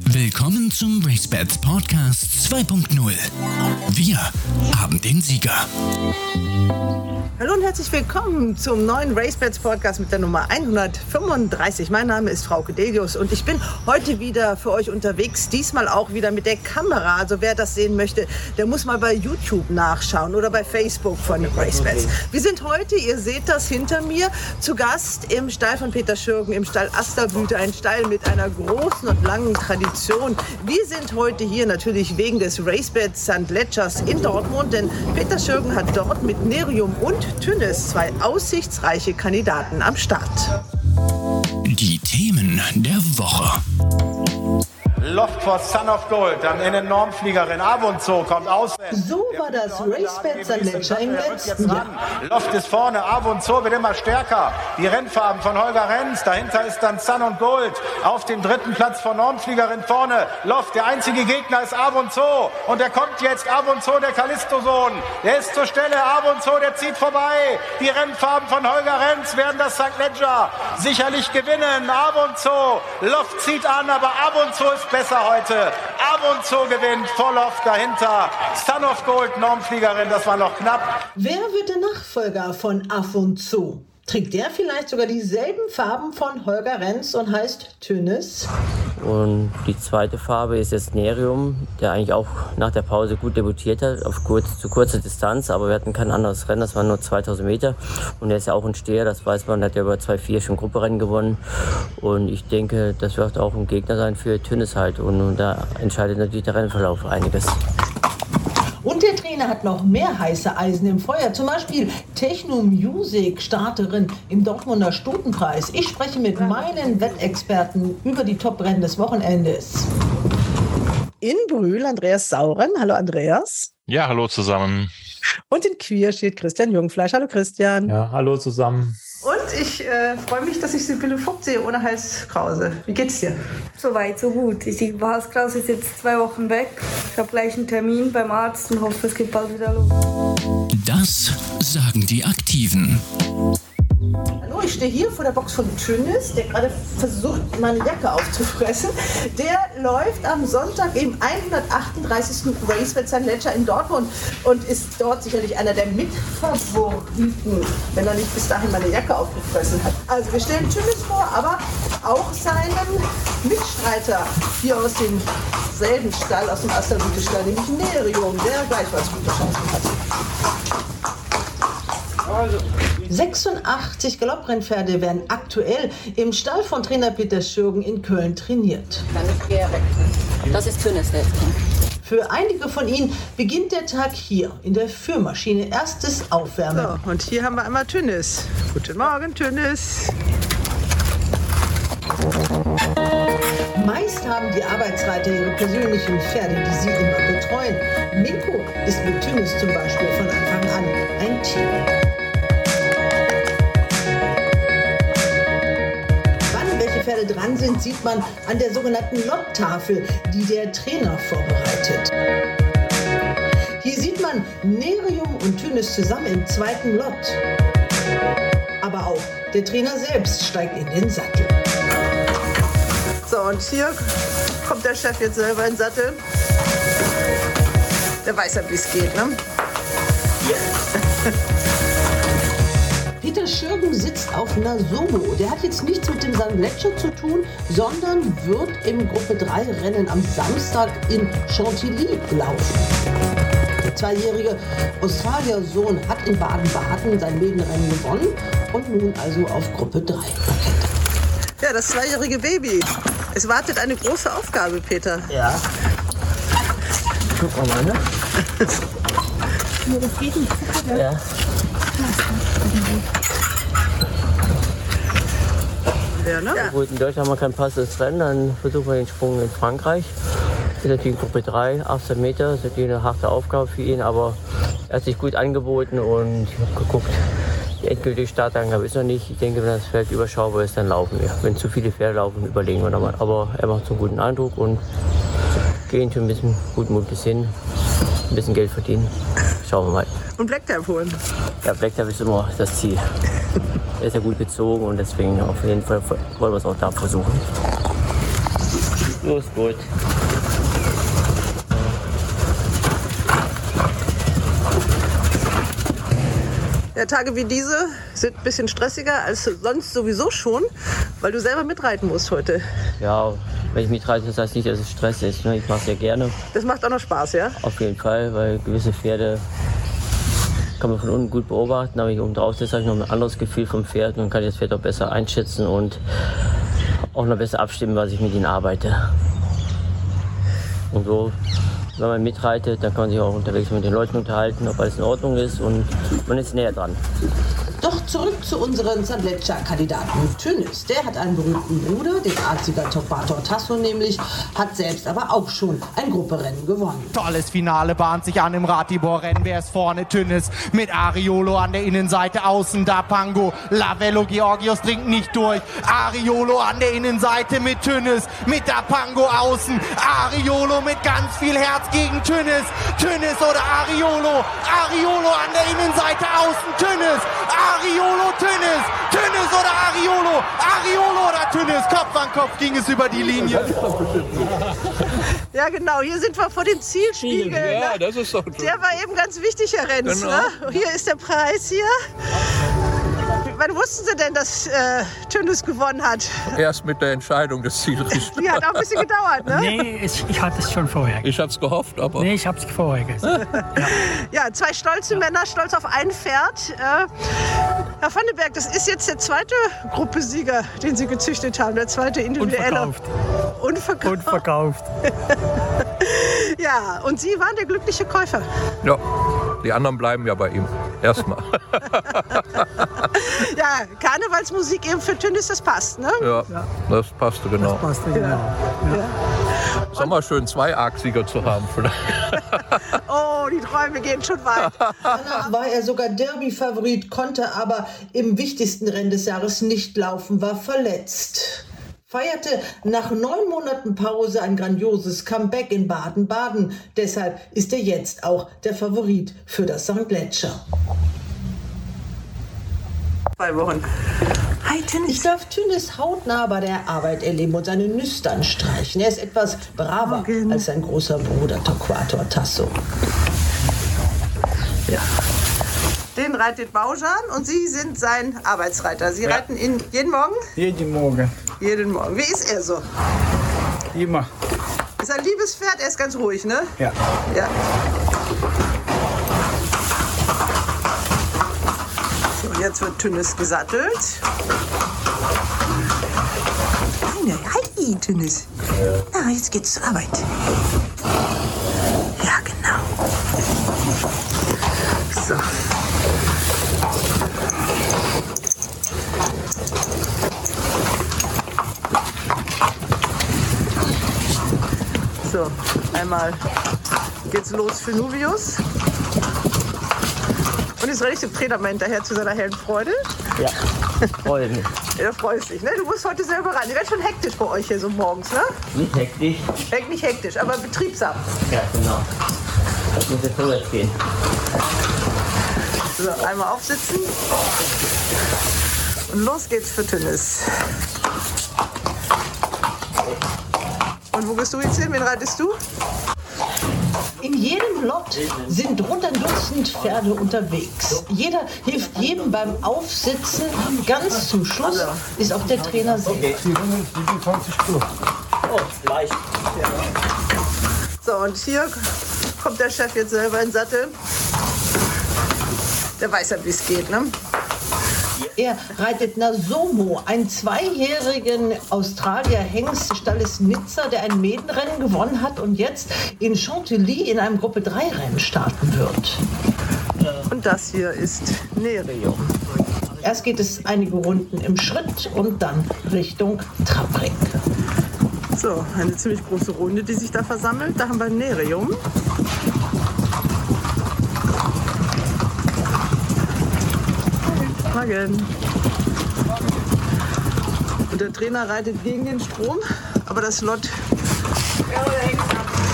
Willkommen zum RaceBets Podcast 2.0. Wir haben den Sieger. Hallo und herzlich willkommen zum neuen RaceBets Podcast mit der Nummer 135. Mein Name ist Frau Delius und ich bin heute wieder für euch unterwegs. Diesmal auch wieder mit der Kamera. Also wer das sehen möchte, der muss mal bei YouTube nachschauen oder bei Facebook von RaceBets. Wir sind heute, ihr seht das hinter mir, zu Gast im Stall von Peter Schürgen, im Stall Asterblüte. Ein Stall mit einer großen und langen Tradition. Wir sind heute hier natürlich wegen des RaceBets St. Ledgers in Dortmund, denn Peter Schürgen hat dort mit Nerium und Tünnes zwei aussichtsreiche Kandidaten am Start. Die Themen der Woche. Loft for Son of Gold, dann in den Normfliegerin. Avonzo kommt aus. So war das RaceBets St. Ledger im letzten Jahr. Loft ist vorne, Avonzo wird immer stärker. Die Rennfarben von Holger Renz, dahinter ist dann Sun und Gold. Auf dem dritten Platz von Normfliegerin vorne. Loft, der einzige Gegner ist Avonzo. Und der kommt jetzt, Avonzo, der Callisto-Sohn. Der ist zur Stelle, Avonzo, der zieht vorbei. Die Rennfarben von Holger Renz werden das St. Ledger sicherlich gewinnen. Avonzo, Loft zieht an, aber Avonzo ist besser heute. Avonzo gewinnt, Volloff dahinter. Son of Gold, Normfliegerin, das war noch knapp. Wer wird der Nachfolger von Afonso? Trägt der vielleicht sogar dieselben Farben von Holger Renz und heißt Tünnes? Und die zweite Farbe ist jetzt Nerium, der eigentlich auch nach der Pause gut debütiert hat, auf kurz, zu kurzer Distanz, aber wir hatten kein anderes Rennen, das waren nur 2000 Meter. Und er ist ja auch ein Steher, das weiß man, hat ja über 2-4 schon Grupperennen gewonnen. Und ich denke, das wird auch ein Gegner sein für Tünnes halt. Und, und da entscheidet natürlich der Rennverlauf einiges. Und der Trainer hat noch mehr heiße Eisen im Feuer. Zum Beispiel Techno Music, Starterin im Dortmunder Stundenpreis. Ich spreche mit meinen Wettexperten über die Top-Rennen des Wochenendes. In Brühl Andreas Sauren. Hallo Andreas. Ja, hallo zusammen. Und in Queer steht Christian Jungfleisch. Hallo Christian. Ja, hallo zusammen. Und ich äh, freue mich, dass ich Sibylle Vogt sehe ohne Halskrause. Wie geht's dir? Soweit, so gut. Die Halskrause ist jetzt zwei Wochen weg. Ich habe gleich einen Termin beim Arzt und hoffe, es geht bald wieder los. Das sagen die Aktiven. Hallo, ich stehe hier vor der Box von Tünnis, der gerade versucht, meine Jacke aufzufressen. Der läuft am Sonntag im 138. Race mit St. Ledger in Dortmund und ist dort sicherlich einer der Mitfavoriten, wenn er nicht bis dahin meine Jacke aufgefressen hat. Also wir stellen Tünnis vor, aber auch seinen Mitstreiter hier aus dem selben Stall, aus dem Astergute-Stall, nämlich Nerium, der gleichfalls gute Chancen hat. 86 Galopprennpferde werden aktuell im Stall von Trainer Peter Schürgen in Köln trainiert. Das ist jetzt. Für einige von ihnen beginnt der Tag hier in der Führmaschine. Erstes Aufwärmen. So, und hier haben wir einmal Tünnis. Guten Morgen, Tünnis. Meist haben die Arbeitsreiter ihre persönlichen Pferde, die sie immer betreuen. Minko ist mit Tünnis zum Beispiel von Anfang an ein Team. Pferde dran sind, sieht man an der sogenannten Lottafel, die der Trainer vorbereitet. Hier sieht man Nerium und Tünnes zusammen im zweiten Lot. Aber auch der Trainer selbst steigt in den Sattel. So, und hier kommt der Chef jetzt selber in den Sattel. Der weiß ja, wie es geht, ne? Ja. Peter Schürgen sitzt auf einer Somo. Der hat jetzt nichts mit dem St. Ledger zu tun, sondern wird im Gruppe 3 Rennen am Samstag in Chantilly laufen. Der zweijährige Australier-Sohn hat in Baden-Baden sein Rennen gewonnen und nun also auf Gruppe 3 Parkett. Ja, das zweijährige Baby. Es wartet eine große Aufgabe, Peter. Ja. Guck mal, ne? Das geht nicht. Ja. Ja, ne? Ja. Gut, in Deutschland haben wir kein passendes Rennen, dann versuchen wir den Sprung in Frankreich. Das ist natürlich Gruppe 3, 18 Meter, das ist natürlich eine harte Aufgabe für ihn, aber er hat sich gut angeboten und ich habe geguckt, die endgültige Startangabe ist noch nicht. Ich denke, wenn das Feld überschaubar ist, dann laufen wir. Wenn zu viele Pferde laufen, überlegen wir nochmal. Aber er macht so einen guten Eindruck und gehen schon ein bisschen gutmütig hin, ein bisschen Geld verdienen. Schauen wir mal. Und Blacktap holen. Ja, Blacktap ist immer das Ziel. er ist ja gut gezogen und deswegen auf jeden Fall wollen wir es auch da versuchen. Los, gut. Ja, Tage wie diese sind ein bisschen stressiger als sonst sowieso schon, weil du selber mitreiten musst heute. Ja, wenn ich mitreite, das heißt nicht, dass es Stress ist. Ne? Ich mache es ja gerne, Das macht auch noch Spaß, ja? auf jeden Fall, weil gewisse Pferde kann man von unten gut beobachten, aber ich oben drauf sitze, habe ich noch ein anderes Gefühl vom Pferd und kann das Pferd auch besser einschätzen und auch noch besser abstimmen, was ich mit ihnen arbeite. Und so, wenn man mitreitet, dann kann man sich auch unterwegs mit den Leuten unterhalten, ob alles in Ordnung ist und man ist näher dran. Doch zurück zu unseren Zandleccia-Kandidaten. Tönnis, der hat einen berühmten Bruder, den Arziger Topator Tasso nämlich, hat selbst aber auch schon ein Grupperennen gewonnen. Tolles Finale bahnt sich an im Ratibor-Rennen. Wer ist vorne? Tünnes mit Ariolo an der Innenseite. Außen da Pango. Lavello Georgios dringt nicht durch. Ariolo an der Innenseite mit Tünnes. Mit da Pango außen. Ariolo mit ganz viel Herz gegen Tünnes. Tünnes oder Ariolo. Ariolo an der Innenseite außen. Tünnes. Ariolo Tünnes. Tünnes oder Ariolo. Ariolo oder Tünnes. Kopf an Kopf ging es über die Linie. Ja, genau, hier sind wir vor dem Zielspiegel. Ja, ne? das ist doch Der war eben ganz wichtig, Herr Renz. Genau. Ne? Hier ist der Preis hier. Wann wussten Sie denn, dass äh, Tönnis gewonnen hat? erst mit der Entscheidung des Zielrichters. Die hat auch ein bisschen gedauert, ne? Nee, ich, ich hatte es schon vorher. Ich hatte es gehofft, aber Nee, ich habe es vorher gesehen. Ja, zwei stolze Männer, stolz auf ein Pferd. Äh, Herr Vandenberg, das ist jetzt der zweite Gruppesieger, den Sie gezüchtet haben, der zweite individuelle. Unverkauft. Unverkauft. Und verkauft. Ja, und Sie waren der glückliche Käufer. ja, die anderen bleiben ja bei ihm. Erstmal. Ja, Karnevalsmusik eben für Tönnis, das passt, ne? Ja, das passte genau. Passt genau. Ist auch mal schön, zwei Argsieger zu haben. Vielleicht. Oh, die Träume gehen schon weit. Danach war er sogar Derby-Favorit, konnte aber im wichtigsten Rennen des Jahres nicht laufen, war verletzt. Feierte nach neun Monaten Pause ein grandioses Comeback in Baden-Baden. Deshalb ist er jetzt auch der Favorit für das St. Gletscher. Zwei Wochen. Hi, Tünnis. Ich darf Tünnis hautnah bei der Arbeit erleben und seine Nüstern streichen. Er ist etwas braver als sein großer Bruder Torquator Tasso. Ja. Den reitet Baujan und Sie sind sein Arbeitsreiter. Sie reiten ihn jeden Morgen? Jeden Morgen. Jeden Morgen. Wie ist er so? Immer. Ist ein liebes Pferd, er ist ganz ruhig, ne? Ja. Ja. Jetzt wird Tünnis gesattelt. Feine. Hi, Tünnis. Na, jetzt geht's zur Arbeit. Ja, genau. So. So, einmal geht's los für Nuvius. Und dem Trainer mal hinterher zu seiner hellen Freude. Ja, freue mich. Er freut sich, ne? Du musst heute selber ran. Ihr werdet schon hektisch bei euch hier so morgens, ne? Nicht hektisch. Hekt nicht hektisch, aber betriebsam. Ja, genau. Das muss jetzt vorwärts gehen. So, einmal aufsitzen. Und los geht's für Tünnis. Und wo gehst du jetzt hin? Wen reitest du? In jedem Lot sind rund ein Dutzend Pferde unterwegs. Jeder hilft jedem beim Aufsitzen. Ganz zum Schluss ist auch der Trainer selbst. Oh, leicht. So, und hier kommt der Chef jetzt selber in den Sattel. Der weiß ja, wie es geht, ne? Er reitet Nasomo, einen zweijährigen Australier Hengst des Stalles Nizza, der ein Medenrennen gewonnen hat und jetzt in Chantilly in einem Gruppe 3 Rennen starten wird. Und das hier ist Nerium. Erst geht es einige Runden im Schritt und dann Richtung Trabring. So, eine ziemlich große Runde, die sich da versammelt. Da haben wir Nerium. Morgen. Und der Trainer reitet gegen den Strom, aber das Lot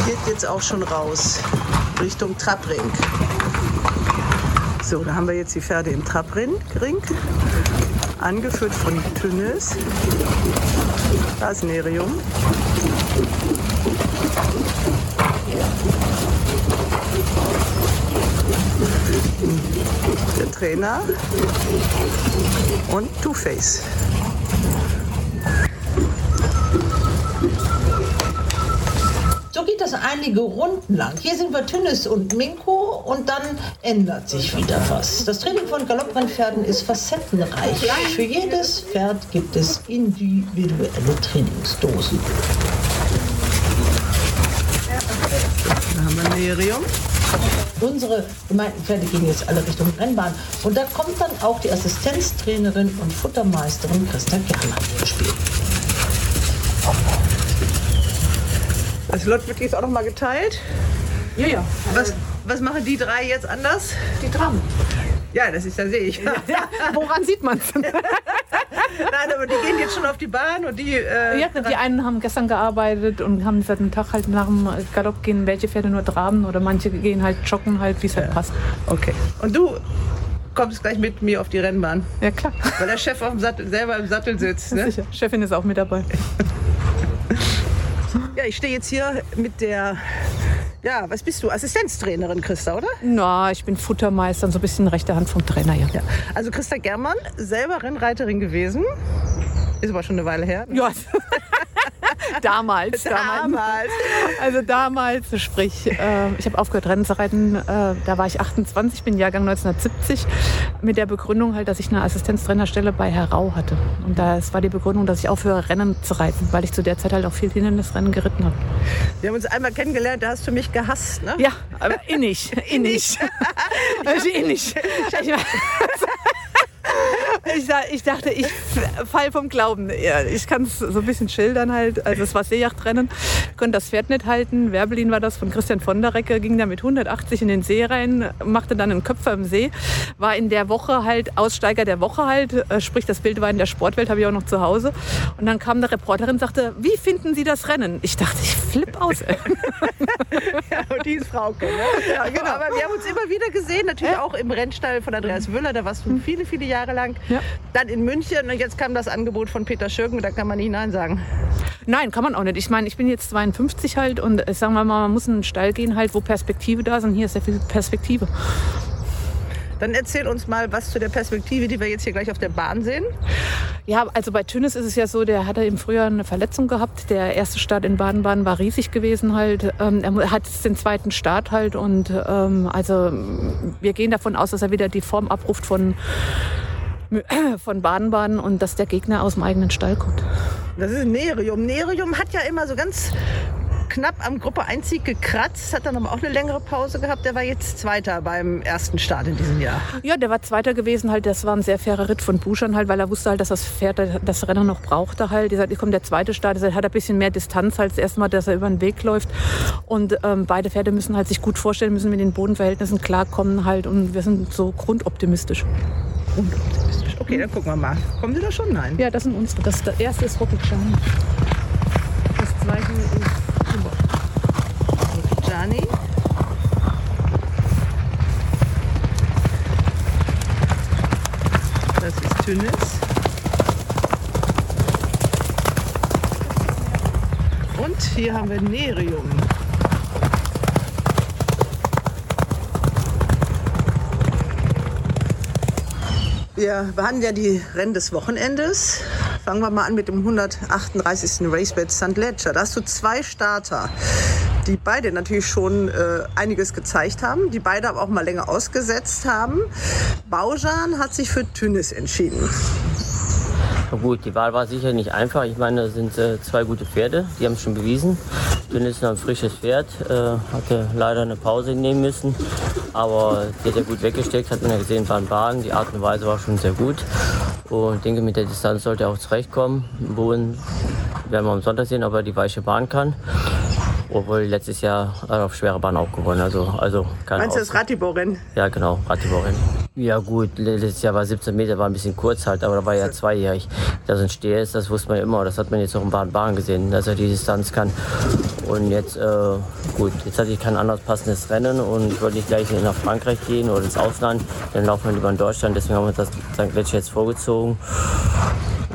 geht jetzt auch schon raus Richtung Trabring. So, da haben wir jetzt die Pferde im Trabring, angeführt von Tünnes. Da ist Nerium. Trainer und Two-Face. So geht das einige Runden lang. Hier sind wir Tünnes und Minko und dann ändert sich wieder was. Das Training von Galopprennpferden ist facettenreich. Für jedes Pferd gibt es individuelle Trainingsdosen. Da haben wir Nerium. Unsere gemeinten Pferde gehen jetzt alle Richtung Rennbahn. Und da kommt dann auch die Assistenztrainerin und Futtermeisterin Christa Gerner ins Spiel. Das Lot wird jetzt auch noch mal geteilt. Ja, ja. Was, was machen die drei jetzt anders? Die traben. Ja, das ist ja sehe ich. Woran sieht man es? Nein, aber die gehen jetzt schon auf die Bahn und die. Äh, Ja, die einen haben gestern gearbeitet und haben seit dem Tag halt nach dem Galopp gehen, welche Pferde nur traben oder manche gehen halt joggen halt, wie es halt passt. Okay. Und du kommst gleich mit mir auf die Rennbahn. Ja, klar. Weil der Chef auf dem Sattel, selber im Sattel sitzt. Ne? Sicher. Chefin ist auch mit dabei. Ja, ich stehe jetzt hier mit der. Ja, was bist du? Assistenztrainerin, Christa, oder? Na, ich bin Futtermeister und so ein bisschen rechte Hand vom Trainer, ja. Ja. Also Christa Germann, selber Rennreiterin gewesen. Ist aber schon eine Weile her. ne? Ja. damals, damals. Damals. Also damals, sprich, äh, ich habe aufgehört Rennen zu reiten, äh, da war ich 28, bin Jahrgang 1970, mit der Begründung halt, dass ich eine Assistenztrainerstelle bei Herr Rau hatte. Und das war die Begründung, dass ich aufhöre Rennen zu reiten, weil ich zu der Zeit halt auch viel Hindernisrennen geritten habe. Wir haben uns einmal kennengelernt, da hast du mich gehasst, ne? Ja, aber innig, innig. Also innig. Ich, ich, ich dachte, ich fall vom Glauben. Ich kann es so ein bisschen schildern halt. Also es war Seejachtrennen, konnte das Pferd nicht halten. Werbelin war das von Christian von der Recke, ging da mit 180 in den See rein, machte dann einen Köpfer im See, war in der Woche halt Aussteiger der Woche halt, äh, sprich das Bild war in der Sportwelt, habe ich auch noch zu Hause. Und dann kam eine Reporterin und sagte, wie finden Sie das Rennen? Ich dachte, ich flipp aus. Ja, und die ist Frauke, ne? Ja, genau. Aber wir haben uns immer wieder gesehen, natürlich auch im Rennstall von Andreas Wöller, da warst du viele, viele Jahre lang. Ja. Dann in München und jetzt kam das Angebot von Peter Schürgen, da kann man nicht Nein sagen. Nein, kann man auch nicht. Ich meine, ich bin jetzt 52 halt und äh, sagen wir mal, man muss in einen Stall gehen halt, wo Perspektive da ist und hier ist sehr viel Perspektive. Dann erzähl uns mal was zu der Perspektive, die wir jetzt hier gleich auf der Bahn sehen. Ja, also bei Tünnes ist es ja so, der hatte im Frühjahr eine Verletzung gehabt. Der erste Start in Baden-Baden war riesig gewesen halt. Ähm, er hat jetzt den zweiten Start halt und ähm, also wir gehen davon aus, dass er wieder die Form abruft von von Baden-Baden und dass der Gegner aus dem eigenen Stall kommt. Das ist Nerium. Nerium hat ja immer so ganz knapp am Gruppe Einzig gekratzt, hat dann aber auch eine längere Pause gehabt. Der war jetzt Zweiter beim ersten Start in diesem Jahr. Ja, der war Zweiter gewesen halt. Das war ein sehr fairer Ritt von Buschern halt, weil er wusste halt, dass das Pferd das Rennen noch brauchte halt. Er sagt, kommt der zweite Start, er hat ein bisschen mehr Distanz als das erste Mal, dass er über den Weg läuft. Und ähm, beide Pferde müssen halt sich gut vorstellen, müssen mit den Bodenverhältnissen klarkommen halt. Und wir sind so grundoptimistisch. Grundoptimistisch. Okay, dann gucken wir mal. Kommen Sie da schon? Nein. Ja, das sind unsere. Das, das erste ist Rocket Gianni. Das zweite ist Timber. Gianni. Tünnes. Und hier haben wir Nerium. Wir behandeln ja die Rennen des Wochenendes. Fangen wir mal an mit dem 138. Racebed St. Ledger. Da hast du zwei Starter, die beide natürlich schon äh, einiges gezeigt haben, die beide aber auch mal länger ausgesetzt haben. Baujan hat sich für Tünnes entschieden. Na gut, die Wahl war sicher nicht einfach. Ich meine, das sind äh, zwei gute Pferde, die haben es schon bewiesen. Dünn ist ein frisches Pferd, äh, hatte leider eine Pause nehmen müssen, aber die hat er gut weggesteckt, hat man ja gesehen, war ein Bahn. Die Art und Weise war schon sehr gut und ich denke, mit der Distanz sollte er auch zurechtkommen. Im Boden werden wir am Sonntag sehen, ob er die weiche Bahn kann. Obwohl letztes Jahr er auf schwere Bahn auch gewonnen, also, also keine Meinst du das. Ratibor-Rennen? Ja, genau, Ratibor-Rennen. Ja gut, letztes Jahr war 17 Meter, war ein bisschen kurz halt, aber da war ja zweijährig. Dass ein Steher ist, das wusste man immer. Das hat man jetzt auch in Baden-Baden gesehen, dass er die Distanz kann. Und jetzt, äh, gut, jetzt hatte ich kein anderes passendes Rennen und ich wollte nicht gleich nach Frankreich gehen oder ins Ausland. Dann laufen wir lieber in Deutschland, deswegen haben wir das St. Gletscher jetzt vorgezogen.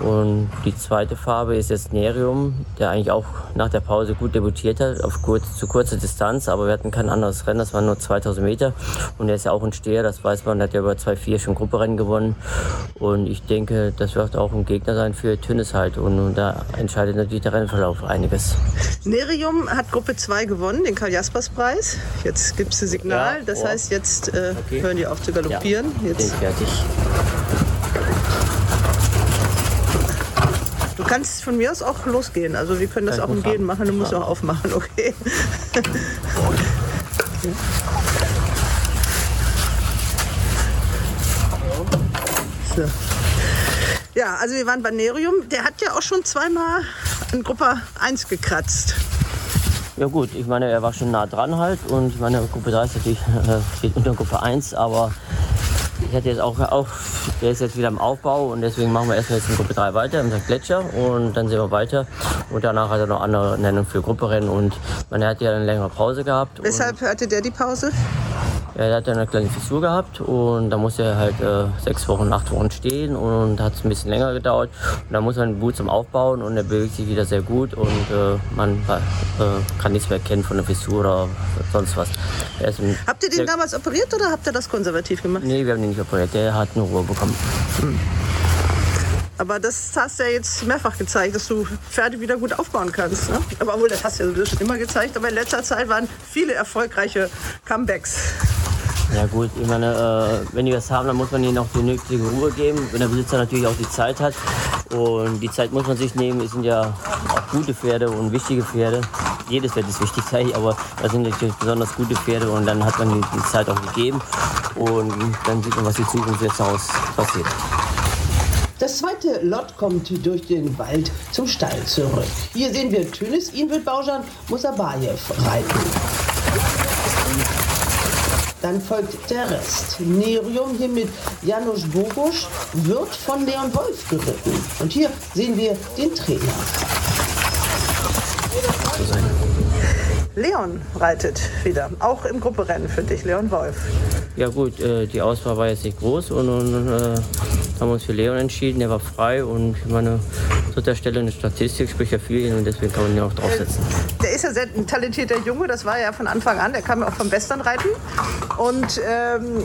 Und die zweite Farbe ist jetzt Nerium, der eigentlich auch nach der Pause gut debütiert hat, auf kurz, zu kurzer Distanz, aber wir hatten kein anderes Rennen, das waren nur 2000 Meter. Und er ist ja auch ein Steher, das weiß man, der hat ja über 2-4 schon Grupperennen gewonnen. Und ich denke, das wird auch ein Gegner sein für Tünnes halt. Und, und da entscheidet natürlich der Rennverlauf einiges. Nerium hat Gruppe 2 gewonnen, den Karl-Jaspers-Preis. Jetzt gibt es ein Signal, Ja, das oh. heißt, jetzt äh, Okay. hören die auf zu galoppieren. Bin Jetzt, fertig. Du kannst von mir aus auch losgehen. Also wir können das Kann auch im? Gehen machen, du musst Ja. auch aufmachen, okay? So. Ja, also wir waren bei Nerium. Der hat ja auch schon zweimal in Gruppe 1 gekratzt. Ja gut, ich meine, er war schon nah dran halt und ich meine, Gruppe 3 ist natürlich, äh, steht unter Gruppe 1, aber ich hatte jetzt auch, auch, der ist jetzt wieder im Aufbau und deswegen machen wir erstmal jetzt in Gruppe 3 weiter, im Gletscher und dann sehen wir weiter und danach hat er noch andere Nennungen für Grupperennen und er hat ja eine längere Pause gehabt. Weshalb hatte der die Pause? Er hat ja eine kleine Fissur gehabt und da musste er halt äh, sechs Wochen, acht Wochen stehen und hat es ein bisschen länger gedauert. Und da muss man den Boot zum Aufbauen und er bewegt sich wieder sehr gut und äh, man äh, kann nichts mehr erkennen von der Fissur oder sonst was. Habt ihr den damals operiert oder habt ihr das konservativ gemacht? Nee, wir haben den nicht operiert, der hat eine Ruhe bekommen. Aber das hast du ja jetzt mehrfach gezeigt, dass du Pferde wieder gut aufbauen kannst. Ne? Aber obwohl, das hast du ja schon immer gezeigt. Aber in letzter Zeit waren viele erfolgreiche Comebacks. Ja gut, ich meine, äh, wenn die was haben, dann muss man ihnen auch die nötige Ruhe geben, wenn der Besitzer natürlich auch die Zeit hat. Und die Zeit muss man sich nehmen. Es sind ja auch gute Pferde und wichtige Pferde. Jedes Pferd ist wichtig, sag ich, aber das sind natürlich besonders gute Pferde und dann hat man die, die Zeit auch gegeben. Und dann sieht man, was die Zukunft jetzt daraus passiert. Das zweite Lot kommt durch den Wald zum Stall zurück. Hier sehen wir Tünis, ihn wird Baujan Musabayev reiten. Dann folgt der Rest. Nerium hier mit Janusz Bogusch wird von Leon Wolf geritten. Und hier sehen wir den Trainer. Leon reitet wieder, auch im Grupperennen für dich, Leon Wolf. Ja gut, äh, die Auswahl war jetzt nicht groß und, und äh, haben uns für Leon entschieden. Der war frei und ich meine, dritter Stelle eine Statistik spricht ja für ihn und deswegen kann man ihn auch draufsetzen. Der ist ja sehr ein talentierter Junge, das war ja von Anfang an. Der kam ja auch vom Westernreiten. Und ähm,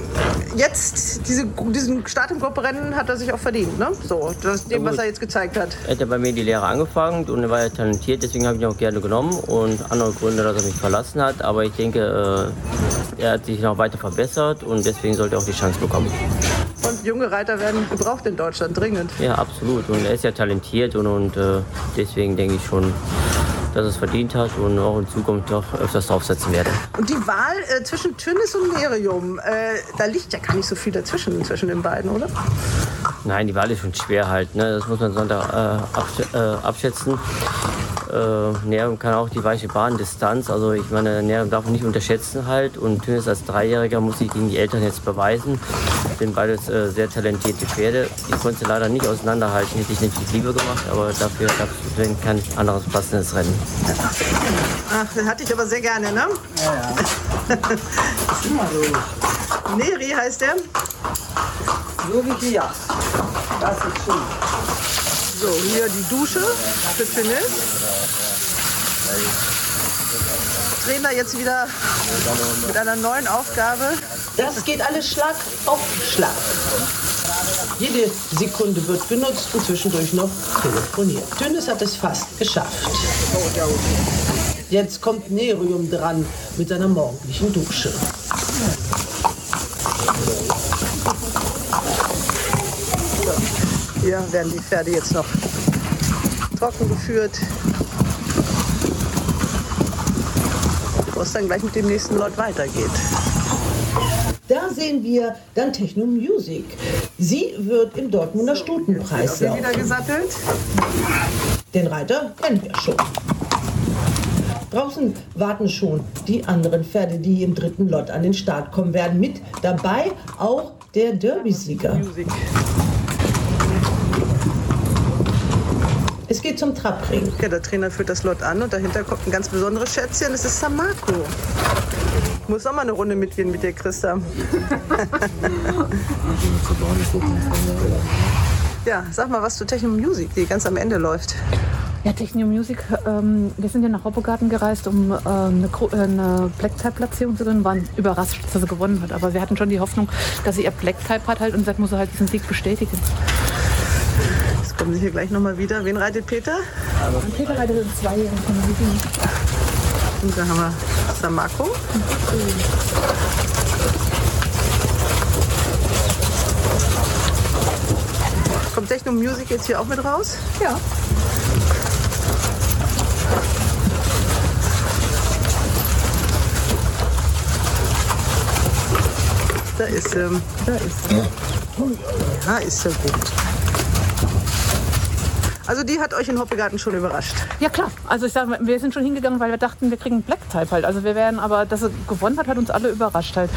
jetzt, diese, diesen Start im Grupperennen hat er sich auch verdient. Ne? So, das, dem, was er jetzt gezeigt hat. Er hat ja bei mir die Lehre angefangen und er war ja talentiert, deswegen habe ich ihn auch gerne genommen und andere Gründe, dass er mich verlassen hat. Aber ich denke, äh, er hat sich noch weiter verbessert und deswegen sollte er auch die Chance bekommen. Und junge Reiter werden gebraucht in Deutschland dringend. Ja, absolut. Und er ist ja talentiert und, und äh, deswegen denke ich schon, dass er es verdient hat und auch in Zukunft noch öfters draufsetzen werde. Und die Wahl äh, zwischen Tünnis und Nerium, äh, da liegt ja gar nicht so viel dazwischen, zwischen den beiden, oder? Nein, die Wahl ist schon schwer halt. Ne? Das muss man Sonntag äh, absch äh, abschätzen. Äh, Nerum kann auch die weiche Bahndistanz. Also ich meine, Nerum darf man nicht unterschätzen halt. Und Tünnes als Dreijähriger muss sich gegen die Eltern jetzt beweisen. Sind beides äh, sehr talentierte Pferde. Ich konnte sie leider nicht auseinanderhalten. Hätte ich natürlich lieber gemacht, aber dafür gab es kein anderes passendes Rennen. Ach, den hatte ich aber sehr gerne, ne? Ja, ja. Neri heißt der. So wie hier. Das ist schön. So, hier die Dusche für Tünnis. Trainer jetzt wieder mit einer neuen Aufgabe. Das geht alles Schlag auf Schlag. Jede Sekunde wird genutzt und zwischendurch noch telefoniert. Tünnes hat es fast geschafft. Jetzt kommt Nerium dran mit seiner morgendlichen Dusche. Hier werden die Pferde jetzt noch trocken geführt. Bevor es dann gleich mit dem nächsten Lot weitergeht. Da sehen wir dann Techno Music. Sie wird im Dortmunder Stutenpreis Sind wieder laufen. gesattelt? Den Reiter kennen wir schon. Draußen warten schon die anderen Pferde, die im dritten Lot an den Start kommen werden. Mit dabei auch der Derby-Sieger. Es geht zum Trabring. Ja, der Trainer führt das Lot an und dahinter kommt ein ganz besonderes Schätzchen. Das ist Samako. Ich muss auch mal eine Runde mitgehen mit dir, Christa. Ja, sag mal was zu Techno Music, die ganz am Ende läuft. Ja, Techno Music, ähm, wir sind ja nach Hoppegarten gereist, um äh, eine, äh, eine Black-Type-Platzierung zu gewinnen, waren überrascht, dass sie gewonnen hat. Aber wir hatten schon die Hoffnung, dass sie ihr Black-Type hat halt und deshalb muss sie halt diesen Sieg bestätigen. Kommen Sie hier gleich nochmal wieder. Wen reitet Peter? Und Peter reitet zwei von Und da haben wir Samako. Kommt Techno Music jetzt hier auch mit raus? Ja. Da ist sie. Da ist sie. Ja, ist ja gut. Also die hat euch in Hoppegarten schon überrascht. Ja klar, also ich sage, wir sind schon hingegangen, weil wir dachten, wir kriegen Black Type halt. Also wir wären, aber dass sie gewonnen hat, hat uns alle überrascht halt.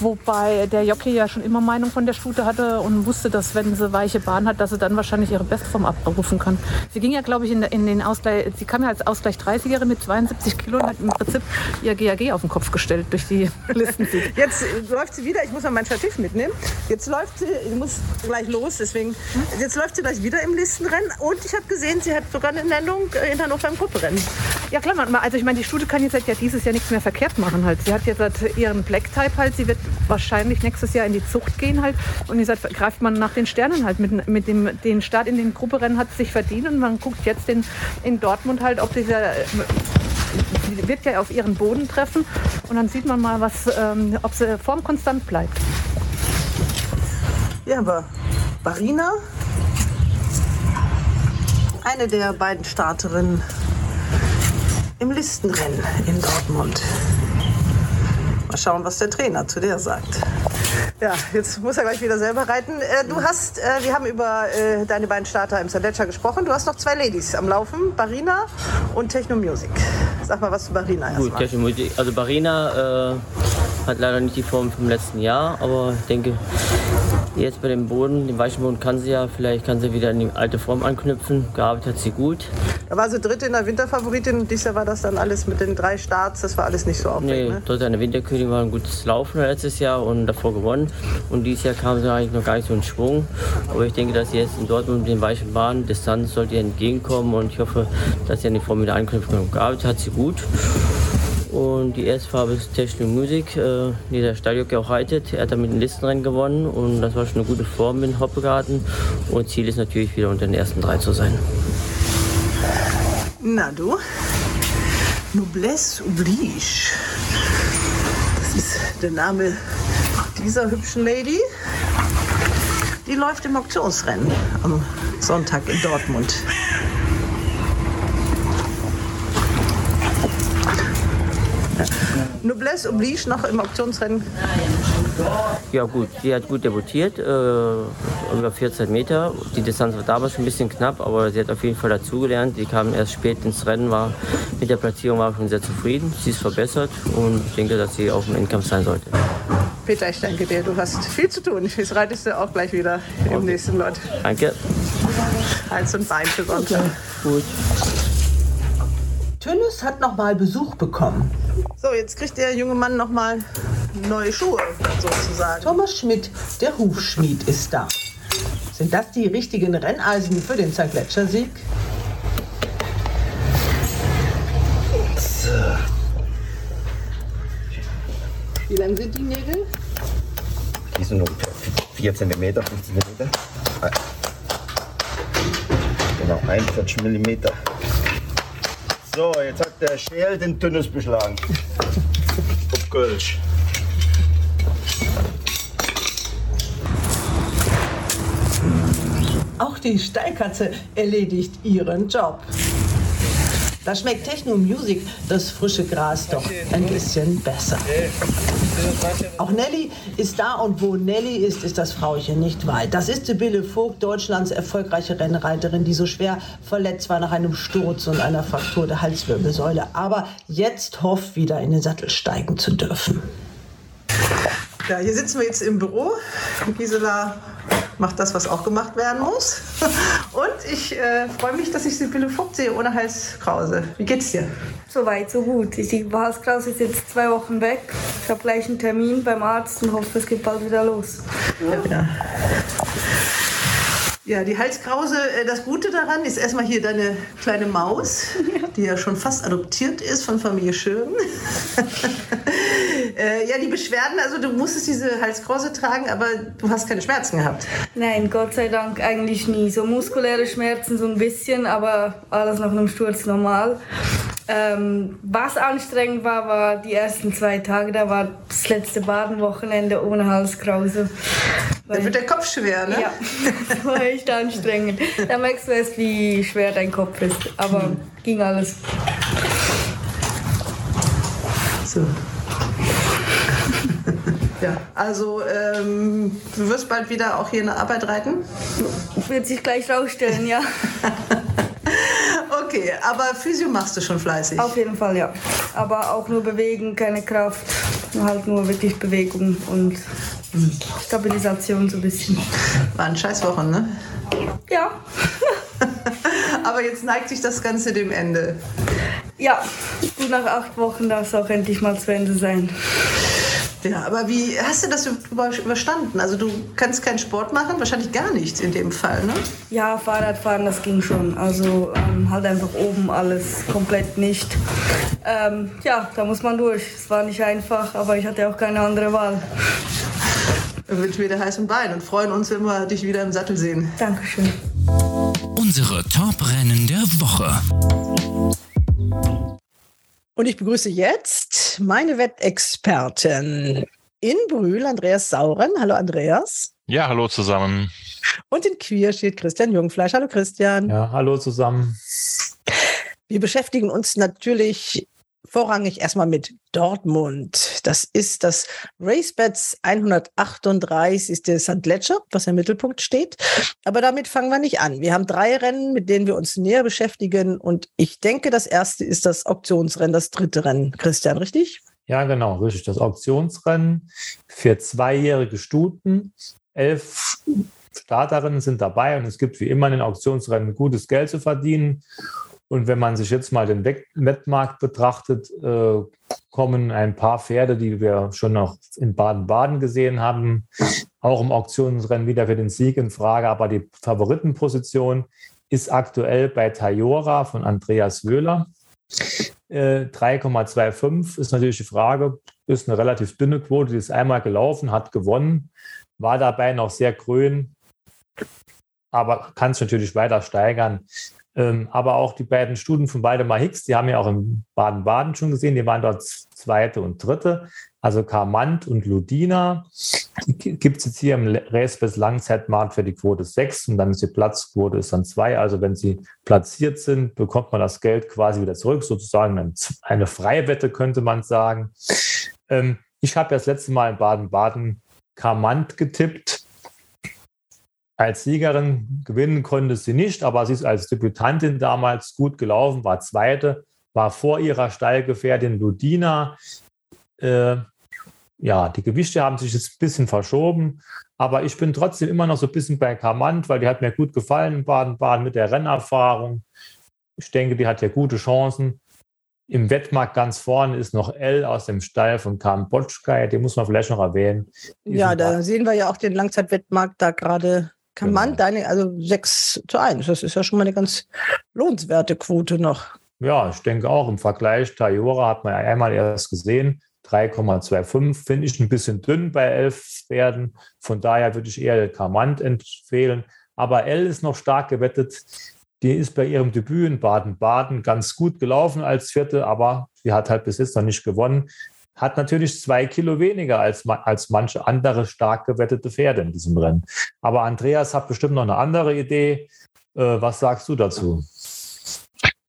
Wobei der Jockey ja schon immer Meinung von der Stute hatte und wusste, dass wenn sie weiche Bahn hat, dass sie dann wahrscheinlich ihre Bestform abrufen kann. Sie ging ja, glaube ich, in, in den Ausgleich, sie kam ja als Ausgleich 30erin mit 72 Kilo und hat im Prinzip ihr GAG auf den Kopf gestellt durch die Listensieg. Jetzt läuft sie wieder, ich muss mal mein Stativ mitnehmen. Jetzt läuft sie, ich muss gleich los, deswegen. Jetzt läuft sie gleich wieder im Listenrennen und ich habe gesehen, sie hat sogar eine Nennung äh, in Hannover im Grupperennen. Ja klar, also ich meine, die Stute kann jetzt halt ja dieses Jahr nichts mehr verkehrt machen halt. Sie hat jetzt halt ihren Black Type halt, sie wird wahrscheinlich nächstes Jahr in die Zucht gehen halt und wie gesagt, greift man nach den Sternen halt. Mit, mit dem den Start in den Grupperennen hat sich verdient und man guckt jetzt in, in Dortmund halt, ob dieser wird ja auf ihren Boden treffen und dann sieht man mal, was, ähm, ob sie formkonstant bleibt. Ja, aber Barina, eine der beiden Starterinnen im Listenrennen in Dortmund. Schauen, was der Trainer zu der sagt. Ja, jetzt muss er gleich wieder selber reiten. Äh, du hast, äh, wir haben über äh, deine beiden Starter im Sandetscher gesprochen. Du hast noch zwei Ladies am Laufen, Barina und Techno Music. Sag mal was zu Barina Gut, erstmal. Technik. Also Barina äh, hat leider nicht die Form vom letzten Jahr, aber ich denke, jetzt bei dem Boden, dem weichen Boden kann sie ja, vielleicht kann sie wieder in die alte Form anknüpfen. Gearbeitet hat sie gut. Da war sie dritte in der Winterfavoritin und dieses Jahr war das dann alles mit den drei Starts. Das war alles nicht so Nee, aufregend. Ne? dort eine Winterkönigin war ein gutes Laufen letztes Jahr und davor gewonnen. Und dieses Jahr kam sie eigentlich noch gar nicht so in Schwung. Aber ich denke, dass sie jetzt in Dortmund mit den weichen Bahnen, Distanz sollte ihr entgegenkommen und ich hoffe, dass sie an die Form wieder anknüpfen kann. Gearbeitet hat sie gut. Und die erste Farbe ist Techno Music, äh, die der Stalljockey auch reitet. Er hat damit ein Listenrennen gewonnen und das war schon eine gute Form in Hoppegarten. Und Ziel ist natürlich wieder unter den ersten drei zu sein. Na du? Noblesse oblige. Das ist der Name dieser hübschen Lady. Die läuft im Auktionsrennen am Sonntag in Dortmund. Noblesse oblige noch im Auktionsrennen. Ja gut, sie hat gut debütiert, äh, über 14 Meter. Die Distanz war damals schon ein bisschen knapp, aber sie hat auf jeden Fall dazugelernt. Sie kam erst spät ins Rennen, war mit der Platzierung war schon sehr zufrieden. Sie ist verbessert und ich denke, dass sie auch im Endkampf sein sollte. Peter, ich danke dir. Du hast viel zu tun. Jetzt reitest du auch gleich wieder im nächsten Lot. Danke. Hals und Bein für Sonntag. Gut. Tönnes hat noch mal Besuch bekommen. So, jetzt kriegt der junge Mann noch mal neue Schuhe, sozusagen. Thomas Schmidt, der Hufschmied, ist da. Sind das die richtigen Renneisen für den St. Gletscher-Sieg? Wie lang sind die Nägel? Die sind ungefähr 4 cm, 5 cm. Genau, 41 mm. So, jetzt hat der Schäl den Tünnes beschlagen. Auf Kölsch. Auch die Steilkatze erledigt ihren Job. Da schmeckt Techno Music das frische Gras doch ein bisschen besser. Auch Nelly ist da und wo Nelly ist, ist das Frauchen nicht weit. Das ist Sibylle Vogt, Deutschlands erfolgreiche Rennreiterin, die so schwer verletzt war nach einem Sturz und einer Fraktur der Halswirbelsäule, aber jetzt hofft, wieder in den Sattel steigen zu dürfen. Ja, hier sitzen wir jetzt im Büro. Gisela macht das, was auch gemacht werden muss. Und ich äh, freue mich, dass ich Sibylle Vogt sehe, ohne Halskrause. Wie geht's dir? So weit, so gut. Die Halskrause ist jetzt zwei Wochen weg. Ich habe gleich einen Termin beim Arzt und hoffe, es geht bald wieder los. Ja. Ja, die Halskrause, äh, das Gute daran ist erstmal hier deine kleine Maus, die ja schon fast adoptiert ist von Familie Schön. Äh, ja, die Beschwerden, also du musstest diese Halskrause tragen, aber du hast keine Schmerzen gehabt. Nein, Gott sei Dank eigentlich nie. So muskuläre Schmerzen so ein bisschen, aber alles nach einem Sturz normal. Ähm, was anstrengend war, war die ersten zwei Tage. Da war das letzte Badenwochenende ohne Halskrause. Da wird der Kopf schwer, ne? Ja, das war echt anstrengend. Da merkst du erst, wie schwer dein Kopf ist. Aber ging alles. So. Ja, also ähm, du wirst bald wieder auch hier in der Arbeit reiten? Wird sich gleich rausstellen, ja. okay, aber Physio machst du schon fleißig? Auf jeden Fall, ja. Aber auch nur bewegen, keine Kraft. Halt nur wirklich Bewegung und Stabilisation so ein bisschen. Waren scheiß Wochen, ne? Ja. aber jetzt neigt sich das Ganze dem Ende. Ja, gut nach acht Wochen darf es auch endlich mal zu Ende sein. Ja, aber wie hast du das überstanden? Also du kannst keinen Sport machen, wahrscheinlich gar nichts in dem Fall, ne? Ja, Fahrradfahren, das ging schon. Also ähm, halt einfach oben alles komplett nicht. Ähm, ja, da muss man durch. Es war nicht einfach, aber ich hatte auch keine andere Wahl. Wir wünschen dir heißen Bein und freuen uns, wenn wir dich wieder im Sattel sehen. Dankeschön. Unsere Top-Rennen der Woche. Und ich begrüße jetzt meine Wettexperten in Brühl, Andreas Sauren. Hallo Andreas. Ja, hallo zusammen. Und in Queer steht Christian Jungfleisch. Hallo Christian. Ja, hallo zusammen. Wir beschäftigen uns natürlich vorrangig erstmal mit Dortmund. Das ist das RaceBets 138. der St. Ledger, was im Mittelpunkt steht. Aber damit fangen wir nicht an. Wir haben drei Rennen, mit denen wir uns näher beschäftigen. Und ich denke, das erste ist das Auktionsrennen, das dritte Rennen. Christian, richtig? Ja, genau, richtig. Das Auktionsrennen für zweijährige Stuten. Elf Starterinnen sind dabei und es gibt wie immer in den Auktionsrennen gutes Geld zu verdienen. Und wenn man sich jetzt mal den Wettmarkt betrachtet, äh, kommen ein paar Pferde, die wir schon noch in Baden-Baden gesehen haben, auch im Auktionsrennen wieder für den Sieg in Frage. Aber die Favoritenposition ist aktuell bei Tayora von Andreas Wöhler. Äh, 3,25 ist natürlich die Frage, ist eine relativ dünne Quote, die ist einmal gelaufen, hat gewonnen, war dabei noch sehr grün, aber kann es natürlich weiter steigern. Ähm, aber auch die beiden Studien von Waldemar Hicks, die haben wir auch in Baden-Baden schon gesehen, die waren dort zweite und dritte, also Carmant und Ludina. Gibt es jetzt hier im bis Langzeitmarkt für die Quote 6 und dann ist die Platzquote ist dann 2. Also wenn sie platziert sind, bekommt man das Geld quasi wieder zurück, sozusagen eine Freiwette, könnte man sagen. Ähm, ich habe ja das letzte Mal in Baden-Baden Carmant getippt als Siegerin gewinnen konnte sie nicht, aber sie ist als Debütantin damals gut gelaufen, war Zweite, war vor ihrer Stallgefährtin Ludina. Äh, ja, die Gewichte haben sich jetzt ein bisschen verschoben, aber ich bin trotzdem immer noch so ein bisschen bei Kamant, weil die hat mir gut gefallen in Baden-Baden mit der Rennerfahrung. Ich denke, die hat ja gute Chancen. Im Wettmarkt ganz vorne ist noch L aus dem Stall von Kambodschka, den muss man vielleicht noch erwähnen. Ja, da sehen wir ja auch den Langzeitwettmarkt da gerade kann genau. man deine, also 6 zu 1, das ist ja schon mal eine ganz lohnenswerte Quote noch. Ja, ich denke auch im Vergleich, Tajora hat man ja einmal erst gesehen, 3,25 finde ich ein bisschen dünn bei 11 Pferden. Von daher würde ich eher Karmant empfehlen. Aber L ist noch stark gewettet. Die ist bei ihrem Debüt in Baden-Baden ganz gut gelaufen als Vierte, aber sie hat halt bis jetzt noch nicht gewonnen hat natürlich zwei Kilo weniger als, als manche andere stark gewettete Pferde in diesem Rennen. Aber Andreas hat bestimmt noch eine andere Idee. Äh, was sagst du dazu?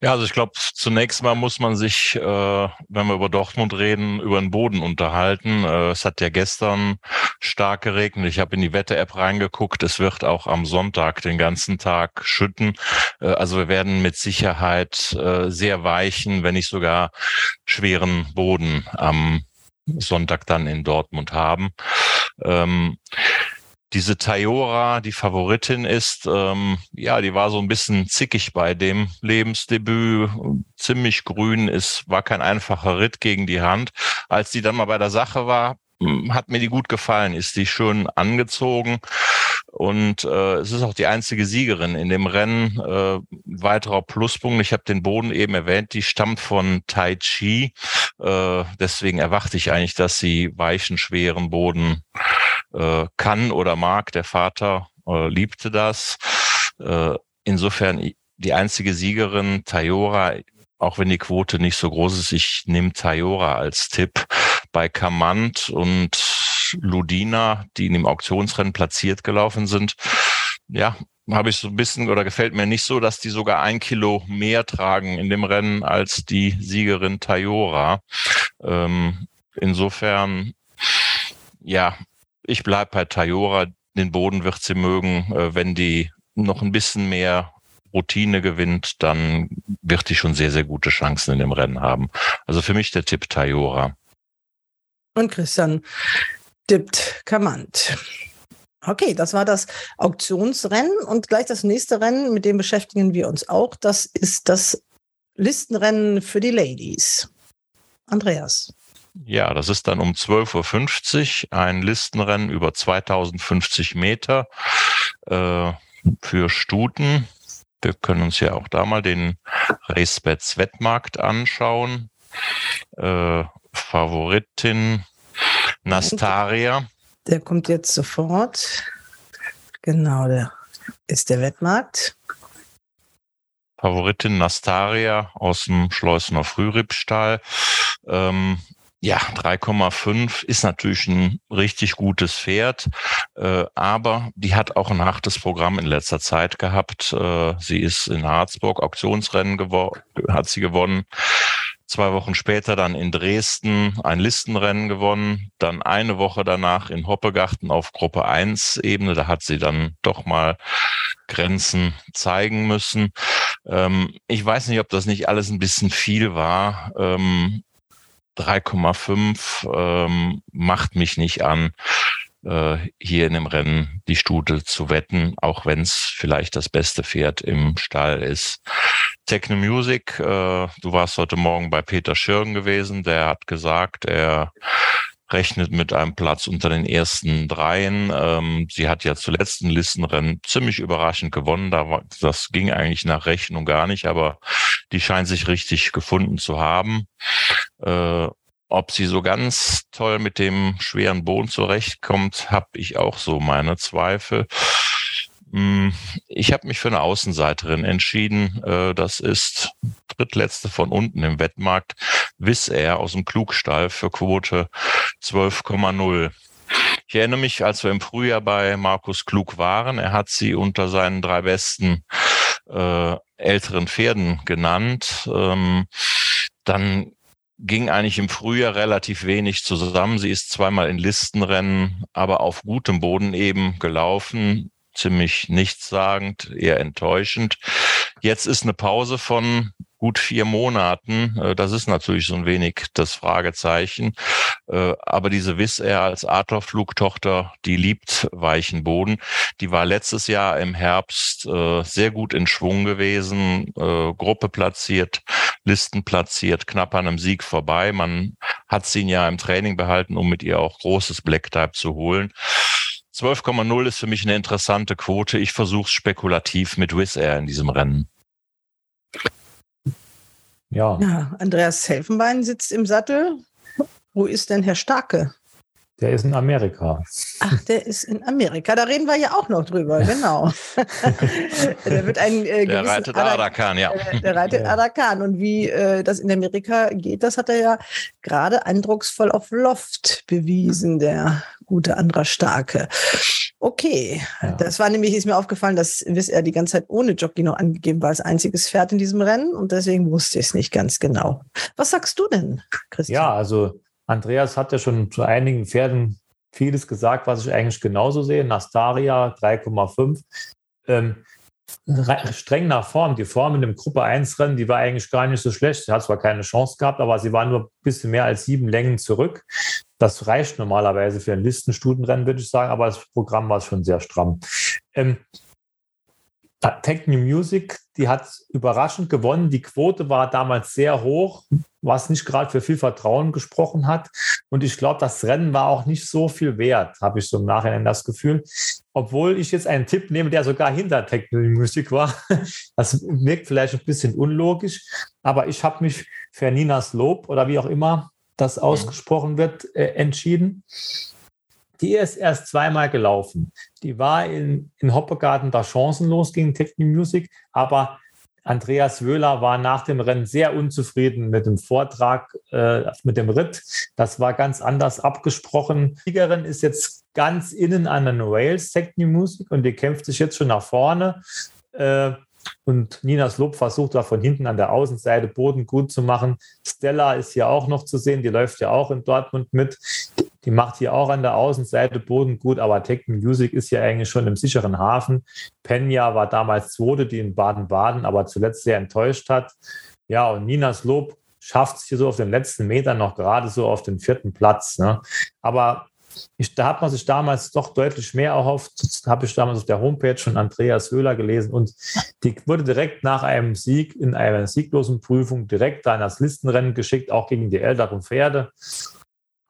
Ja, also ich glaube, zunächst mal muss man sich, äh, wenn wir über Dortmund reden, über den Boden unterhalten. Äh, es hat ja gestern stark geregnet. Ich habe in die Wetter-App reingeguckt. Es wird auch am Sonntag den ganzen Tag schütten. Äh, also wir werden mit Sicherheit äh, sehr weichen, wenn nicht sogar schweren Boden am Sonntag dann in Dortmund haben. Ähm, diese Tayora, die Favoritin ist, ähm, ja, die war so ein bisschen zickig bei dem Lebensdebüt, ziemlich grün, es war kein einfacher Ritt gegen die Hand. Als die dann mal bei der Sache war, hm, hat mir die gut gefallen, ist die schön angezogen Und äh, es ist auch die einzige Siegerin in dem Rennen. Äh, weiterer Pluspunkt, ich habe den Boden eben erwähnt, die stammt von Tai Chi. Äh, deswegen erwarte ich eigentlich, dass sie weichen, schweren Boden äh, kann oder mag. Der Vater äh, liebte das. Äh, insofern die einzige Siegerin, Tayora, auch wenn die Quote nicht so groß ist, ich nehme Tayora als Tipp bei Kamant und Ludina, die in dem Auktionsrennen platziert gelaufen sind. Ja, habe ich so ein bisschen oder gefällt mir nicht so, dass die sogar ein Kilo mehr tragen in dem Rennen als die Siegerin Tayora. Ähm, insofern, ja, ich bleib bei Tayora. Den Boden wird sie mögen, äh, wenn die noch ein bisschen mehr Routine gewinnt, dann wird die schon sehr, sehr gute Chancen in dem Rennen haben. Also für mich der Tipp Tayora. Und Christian tippt Kamant. Okay, das war das Auktionsrennen und gleich das nächste Rennen, mit dem beschäftigen wir uns auch. Das ist das Listenrennen für die Ladies. Andreas. Ja, das ist dann um 12.50 Uhr ein Listenrennen über 2050 Meter äh, für Stuten. Wir können uns ja auch da mal den Racebets Wettmarkt anschauen. Äh, Favoritin Nastaria. Der kommt jetzt sofort. Genau, der ist der Wettmarkt. Favoritin Nastaria aus dem Schleusener Frührippstall. Ähm, ja, 3,5 ist natürlich ein richtig gutes Pferd, äh, aber die hat auch ein hartes Programm in letzter Zeit gehabt. Äh, sie ist in Harzburg Auktionsrennen hat sie gewonnen. Zwei Wochen später dann in Dresden ein Listenrennen gewonnen. Dann eine Woche danach in Hoppegarten auf Gruppe 1 Ebene. Da hat sie dann doch mal Grenzen zeigen müssen. Ähm, ich weiß nicht, ob das nicht alles ein bisschen viel war. Ähm, 3,5 ähm, macht mich nicht an, äh, hier in dem Rennen die Stute zu wetten, auch wenn es vielleicht das beste Pferd im Stall ist. Techno Music, äh, du warst heute Morgen bei Peter Schirgen gewesen, der hat gesagt, er rechnet mit einem Platz unter den ersten dreien. Ähm, sie hat ja zuletzt ein Listenrennen ziemlich überraschend gewonnen. Da war, das ging eigentlich nach Rechnung gar nicht, aber die scheint sich richtig gefunden zu haben. Äh, ob sie so ganz toll mit dem schweren Boden zurechtkommt, habe ich auch so meine Zweifel. Hm, ich habe mich für eine Außenseiterin entschieden. Äh, das ist drittletzte von unten im Wettmarkt. Wissair aus dem Klugstall für Quote 12,0. Ich erinnere mich, als wir im Frühjahr bei Markus Klug waren, er hat sie unter seinen drei besten äh, älteren Pferden genannt. Ähm, dann ging eigentlich im Frühjahr relativ wenig zusammen. Sie ist zweimal in Listenrennen, aber auf gutem Boden eben gelaufen ziemlich nichtssagend, eher enttäuschend. Jetzt ist eine Pause von gut vier Monaten. Äh, das ist natürlich so ein wenig das Fragezeichen. Äh, aber diese Wissair als Adlerflugtochter, die liebt weichen Boden. Die war letztes Jahr im Herbst äh, sehr gut in Schwung gewesen, Gruppe platziert, Listen platziert, knapp an einem Sieg vorbei. Man hat sie ja im Training behalten, um mit ihr auch großes Black Type zu holen. 12,0 ist für mich eine interessante Quote. Ich versuche es spekulativ mit Wizz Air in diesem Rennen. Ja. ja. Andreas Helfenbein sitzt im Sattel. Wo ist denn Herr Starke? Der ist in Amerika. Ach, der ist in Amerika. Da reden wir ja auch noch drüber, genau. der wird ein äh, Der reitet Arakan, ja. Äh, der reitet ja. Arakan. Und wie äh, das in Amerika geht, das hat er ja gerade eindrucksvoll auf Loft bewiesen, der gute anderer Starke. Okay, ja. das war nämlich, ist mir aufgefallen, dass Wiss er die ganze Zeit ohne Jockey noch angegeben war als einziges Pferd in diesem Rennen und deswegen wusste ich es nicht ganz genau. Was sagst du denn, Christian? Ja, also Andreas hat ja schon zu einigen Pferden vieles gesagt, was ich eigentlich genauso sehe. Nastaria 3,5. Ähm, streng nach Form. Die Form in dem Gruppe 1 Rennen, die war eigentlich gar nicht so schlecht. Sie hat zwar keine Chance gehabt, aber sie war nur ein bisschen mehr als sieben Längen zurück. Das reicht normalerweise für ein Listenstutenrennen, würde ich sagen, aber das Programm war schon sehr stramm. Ähm, Techno Music, die hat überraschend gewonnen. Die Quote war damals sehr hoch, was nicht gerade für viel Vertrauen gesprochen hat. Und ich glaube, das Rennen war auch nicht so viel wert, habe ich so im Nachhinein das Gefühl. Obwohl ich jetzt einen Tipp nehme, der sogar hinter Techno Music war. Das wirkt vielleicht ein bisschen unlogisch, aber ich habe mich für Ninas Lob oder wie auch immer das ausgesprochen wird, äh, entschieden. Die ist erst zweimal gelaufen. Die war in, in Hoppegarten da chancenlos gegen Techno Music, aber Andreas Wöhler war nach dem Rennen sehr unzufrieden mit dem Vortrag, äh, mit dem Ritt. Das war ganz anders abgesprochen. Die Siegerin ist jetzt ganz innen an den Rails, Techno Music, und die kämpft sich jetzt schon nach vorne. Äh, und Ninas Lob versucht da von hinten an der Außenseite Boden gut zu machen. Stella ist hier auch noch zu sehen, die läuft ja auch in Dortmund mit. Die macht hier auch an der Außenseite Boden gut, aber Techno Music ist ja eigentlich schon im sicheren Hafen. Penja war damals zweite, die in Baden-Baden aber zuletzt sehr enttäuscht hat. Ja, und Ninas Lob schafft es hier so auf den letzten Metern noch gerade so auf den vierten Platz. Ne? Aber ich, da hat man sich damals doch deutlich mehr erhofft. Das habe ich damals auf der Homepage von Andreas Höhler gelesen und die wurde direkt nach einem Sieg in einer sieglosen Prüfung direkt da in das Listenrennen geschickt, auch gegen die älteren Pferde.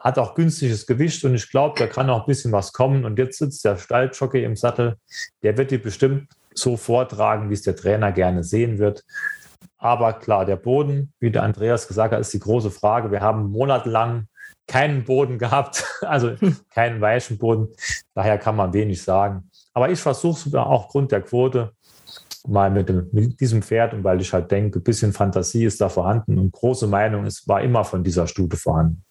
Hat auch günstiges Gewicht und ich glaube, da kann auch ein bisschen was kommen. Und jetzt sitzt der Stalljockey im Sattel. Der wird die bestimmt so vortragen, wie es der Trainer gerne sehen wird. Aber klar, der Boden, wie der Andreas gesagt hat, ist die große Frage. Wir haben monatelang keinen Boden gehabt, also keinen weichen Boden. Daher kann man wenig sagen. Aber ich versuche es auch aufgrund der Quote mal mit, dem, mit, diesem Pferd und weil ich halt denke, ein bisschen Fantasie ist da vorhanden und große Meinung ist, war immer von dieser Stute vorhanden.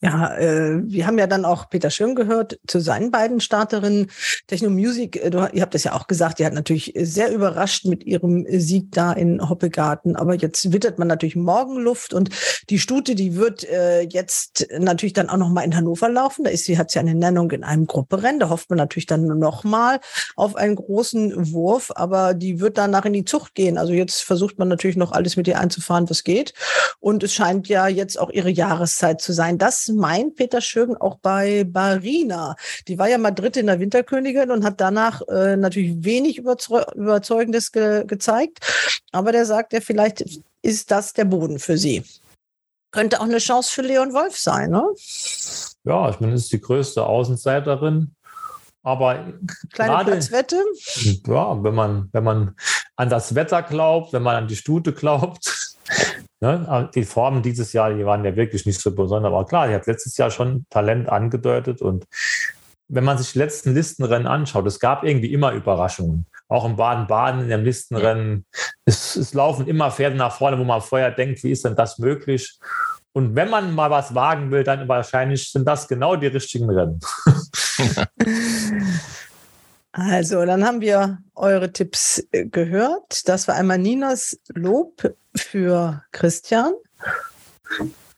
Ja, äh, wir haben ja dann auch Peter Schirm gehört zu seinen beiden Starterinnen. Techno Music, äh, du, ihr habt das ja auch gesagt, die hat natürlich sehr überrascht mit ihrem Sieg da in Hoppegarten. Aber jetzt wittert man natürlich Morgenluft und die Stute, die wird äh, jetzt natürlich dann auch noch mal in Hannover laufen. Da ist sie, hat sie eine Nennung in einem Grupperennen. Da hofft man natürlich dann noch mal auf einen großen Wurf, aber die wird danach in die Zucht gehen. Also jetzt versucht man natürlich noch alles mit ihr einzufahren, was geht. Und es scheint ja jetzt auch ihre Jahreszeit zu sein. Das meint Peter Schögen auch bei Barina. Die war ja mal Dritte in der Winterkönigin und hat danach äh, natürlich wenig Überzeugendes ge gezeigt. Aber der sagt ja, vielleicht ist das der Boden für sie. Könnte auch eine Chance für Leon Wolf sein, ne? Ja, ich meine, ist die größte Außenseiterin. Aber kleine gerade, Platzwette? Ja, wenn man, wenn man an das Wetter glaubt, wenn man an die Stute glaubt, Ne? Die Formen dieses Jahr, die waren ja wirklich nicht so besonders. Aber klar, die hat letztes Jahr schon Talent angedeutet. Und wenn man sich die letzten Listenrennen anschaut, es gab irgendwie immer Überraschungen. Auch im Baden-Baden in dem Listenrennen. Es, es laufen immer Pferde nach vorne, wo man vorher denkt, wie ist denn das möglich? Und wenn man mal was wagen will, dann wahrscheinlich sind das genau die richtigen Rennen. Also, dann haben wir eure Tipps äh, gehört. Das war einmal Ninas Lob für Christian.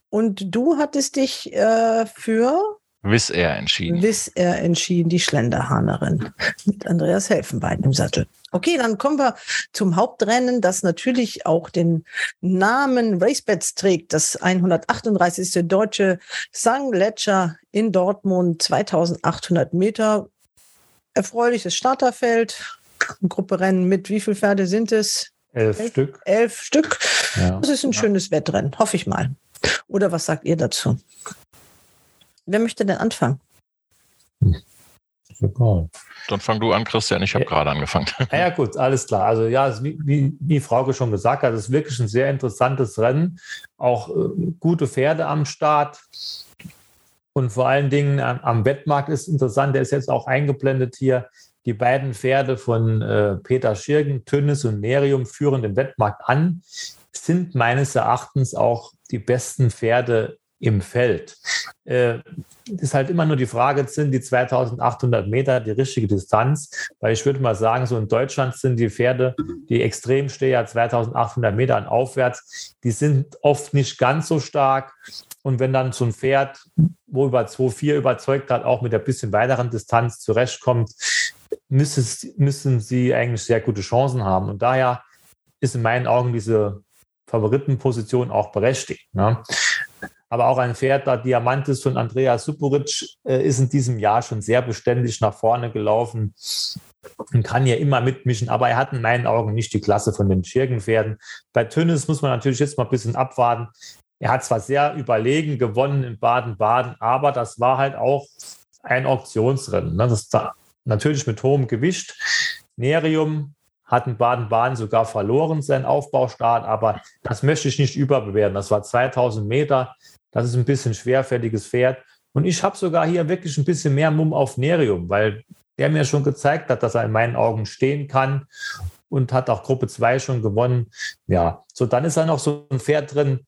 Und du hattest dich äh, für Wiss er entschieden. Wiss er entschieden, die Schlenderhahnerin. Mit Andreas Helfenbein im Sattel. Okay, dann kommen wir zum Hauptrennen, das natürlich auch den Namen Racebets trägt. Das 138. deutsche St. Ledger in Dortmund, 2800 Meter erfreuliches Starterfeld. Ein Grupperennen mit wie viele Pferde sind es? Elf, elf Stück. Elf Stück. Ja. Das ist ein ja. schönes Wettrennen, hoffe ich mal. Oder was sagt ihr dazu? Wer möchte denn anfangen? Egal. Dann fang du an, Christian. Ich habe ja. gerade angefangen. Ja, gut, alles klar. Also ja, wie, wie, wie Frauke schon gesagt hat, es ist wirklich ein sehr interessantes Rennen. Auch äh, gute Pferde am Start. Und vor allen Dingen am, Wettmarkt ist interessant, der ist jetzt auch eingeblendet hier. Die beiden Pferde von äh, Peter Schirgen, Tünnes und Nerium führen den Wettmarkt an, sind meines Erachtens auch die besten Pferde im Feld. Äh, ist halt immer nur die Frage, sind die 2800 Meter die richtige Distanz? Weil ich würde mal sagen, so in Deutschland sind die Pferde, die Extremsteher 2800 Meter und aufwärts, die sind oft nicht ganz so stark. Und wenn dann so ein Pferd, wo über 2,4 überzeugt hat, auch mit ein bisschen weiteren Distanz zurechtkommt, müssen, müssen sie eigentlich sehr gute Chancen haben. Und daher ist in meinen Augen diese Favoritenposition auch berechtigt. Ne? Aber auch ein Pferd, der Diamantis von Andreas Supuric, äh, ist in diesem Jahr schon sehr beständig nach vorne gelaufen und kann hier immer mitmischen. Aber er hat in meinen Augen nicht die Klasse von den Schirgenpferden. Bei Tönnis muss man natürlich jetzt mal ein bisschen abwarten. Er hat zwar sehr überlegen gewonnen in Baden-Baden, aber das war halt auch ein Auktionsrennen. Ne? Das da natürlich mit hohem Gewicht. Nerium hat in Baden-Baden sogar verloren, seinen Aufbaustart, aber das möchte ich nicht überbewerten. Das war 2000 Meter. Das ist ein bisschen schwerfälliges Pferd. Und ich habe sogar hier wirklich ein bisschen mehr Mumm auf Nerium, weil der mir schon gezeigt hat, dass er in meinen Augen stehen kann und hat auch Gruppe 2 schon gewonnen. Ja, so dann ist da noch so ein Pferd drin.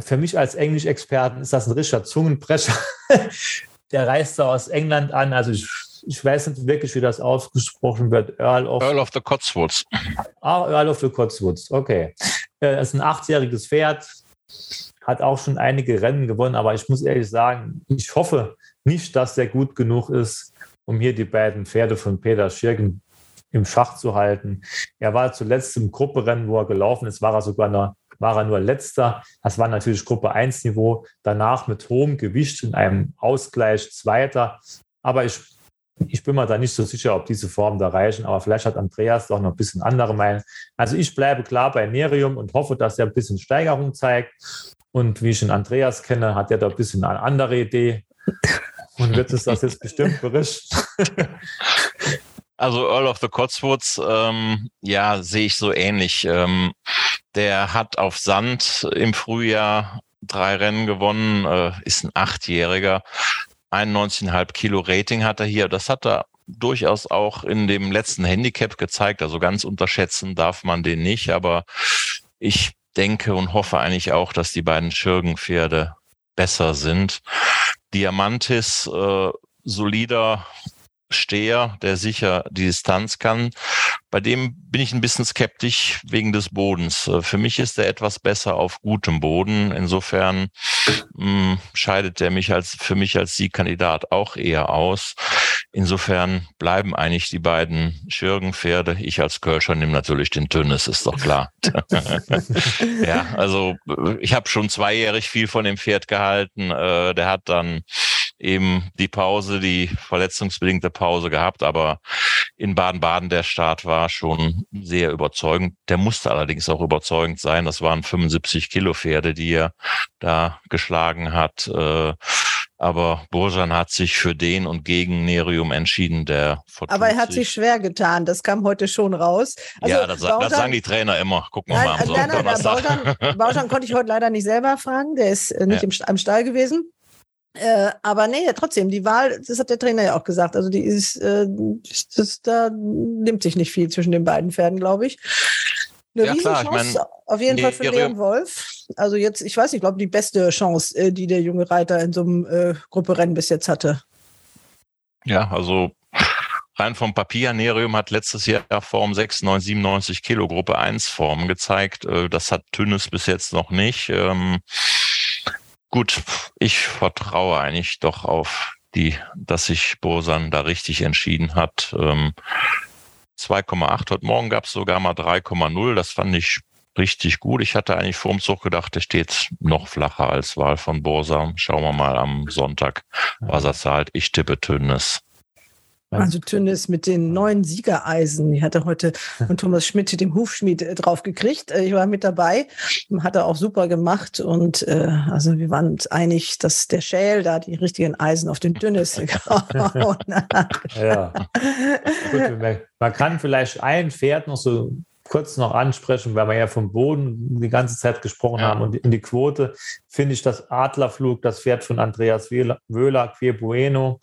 Für mich als Englisch-Experten ist das ein richtiger Zungenbrecher. der reist da aus England an. Also ich, ich weiß nicht wirklich, wie das ausgesprochen wird. Earl of, Earl of the Cotswolds. Ah, Earl of the Cotswolds, okay. Er ist ein achtjähriges Pferd, hat auch schon einige Rennen gewonnen, aber ich muss ehrlich sagen, ich hoffe nicht, dass der gut genug ist, um hier die beiden Pferde von Peter Schirgen im Schach zu halten. Er war zuletzt im Grupperennen, wo er gelaufen ist, war er sogar noch, war er nur letzter. Das war natürlich Gruppe 1 Niveau. Danach mit hohem Gewicht in einem Ausgleich Zweiter. Aber ich, ich bin mir da nicht so sicher, ob diese Formen da reichen. Aber vielleicht hat Andreas doch noch ein bisschen andere Meinung. Also ich bleibe klar bei Nerium und hoffe, dass er ein bisschen Steigerung zeigt. Und wie ich den Andreas kenne, hat er da ein bisschen eine andere Idee und wird es das jetzt bestimmt berichten. Also Earl of the Cotswolds, ähm, ja, sehe ich so ähnlich. Ähm, der hat auf Sand im Frühjahr drei Rennen gewonnen, äh, ist ein Achtjähriger. 91,5 Kilo Rating hat er hier. Das hat er durchaus auch in dem letzten Handicap gezeigt. Also ganz unterschätzen darf man den nicht. Aber ich denke und hoffe eigentlich auch, dass die beiden Schirgenpferde besser sind. Diamantis, äh, solider Steher, der sicher die Distanz kann. Bei dem bin ich ein bisschen skeptisch wegen des Bodens. Äh, für mich ist er etwas besser auf gutem Boden. Insofern mh, hm, scheidet er mich als für mich als Siegkandidat auch eher aus. Insofern bleiben eigentlich die beiden Schirgenpferde. Ich als Kirscher nehme natürlich den Tönnes, ist doch klar. ja, also ich habe schon zweijährig viel von dem Pferd gehalten. Äh, der hat dann eben die Pause, die verletzungsbedingte Pause gehabt, aber in Baden-Baden der Start war schon sehr überzeugend. Der musste allerdings auch überzeugend sein. Das waren 75 Kilo Pferde, die er da geschlagen hat. Äh, aber Burjan hat sich für den und gegen Nerium entschieden, der Aber er hat sich schwer getan, das kam heute schon raus. Also ja, das, Bauschan, das, sagen die Trainer immer. Gucken wir mal am nein, nein, nein, Bauschan, konnte ich heute leider nicht selber fragen, der ist äh, nicht ja. im, im Stall gewesen. Äh, aber nee, trotzdem, die Wahl, das hat der Trainer ja auch gesagt, also die ist, äh, das, da nimmt sich nicht viel zwischen den beiden Pferden, glaube ich. Eine ja, klar, ich mein, auf jeden Fall für Leon Wolf. Also jetzt, ich weiß nicht, ich glaube, die beste Chance, äh, die der junge Reiter in so einem äh, Grupperennen bis jetzt hatte. Ja, also rein vom Papier, Nerium hat letztes Jahr Form 96, 97 Kilo Gruppe 1 Form gezeigt. Äh, das hat Tünnes bis jetzt noch nicht. Ähm, Gut, ich vertraue eigentlich doch auf die, dass sich Bosan da richtig entschieden hat. Ähm, 2,8. Heute Morgen gab es sogar mal 3,0. Das fand ich richtig gut. Ich hatte eigentlich vor dem Zug gedacht, der steht noch flacher als Wahl von Bosan. Schauen wir mal am Sonntag, was er zahlt. Ich tippe Tünnes. Also Tünnes mit den neuen Siegereisen. Die hatte heute von Thomas Schmidt, dem Hufschmied, äh, drauf gekriegt. Äh, ich war mit dabei, hat er auch super gemacht. Und äh, also wir waren uns einig, dass der Schäl da die richtigen Eisen auf den Tünnes gehauen Ja. Gut, man kann vielleicht ein Pferd noch so kurz noch ansprechen, weil wir ja vom Boden die ganze Zeit gesprochen ja. haben und in die Quote finde ich das Adlerflug, das Pferd von Andreas Wöhler, Queer Bueno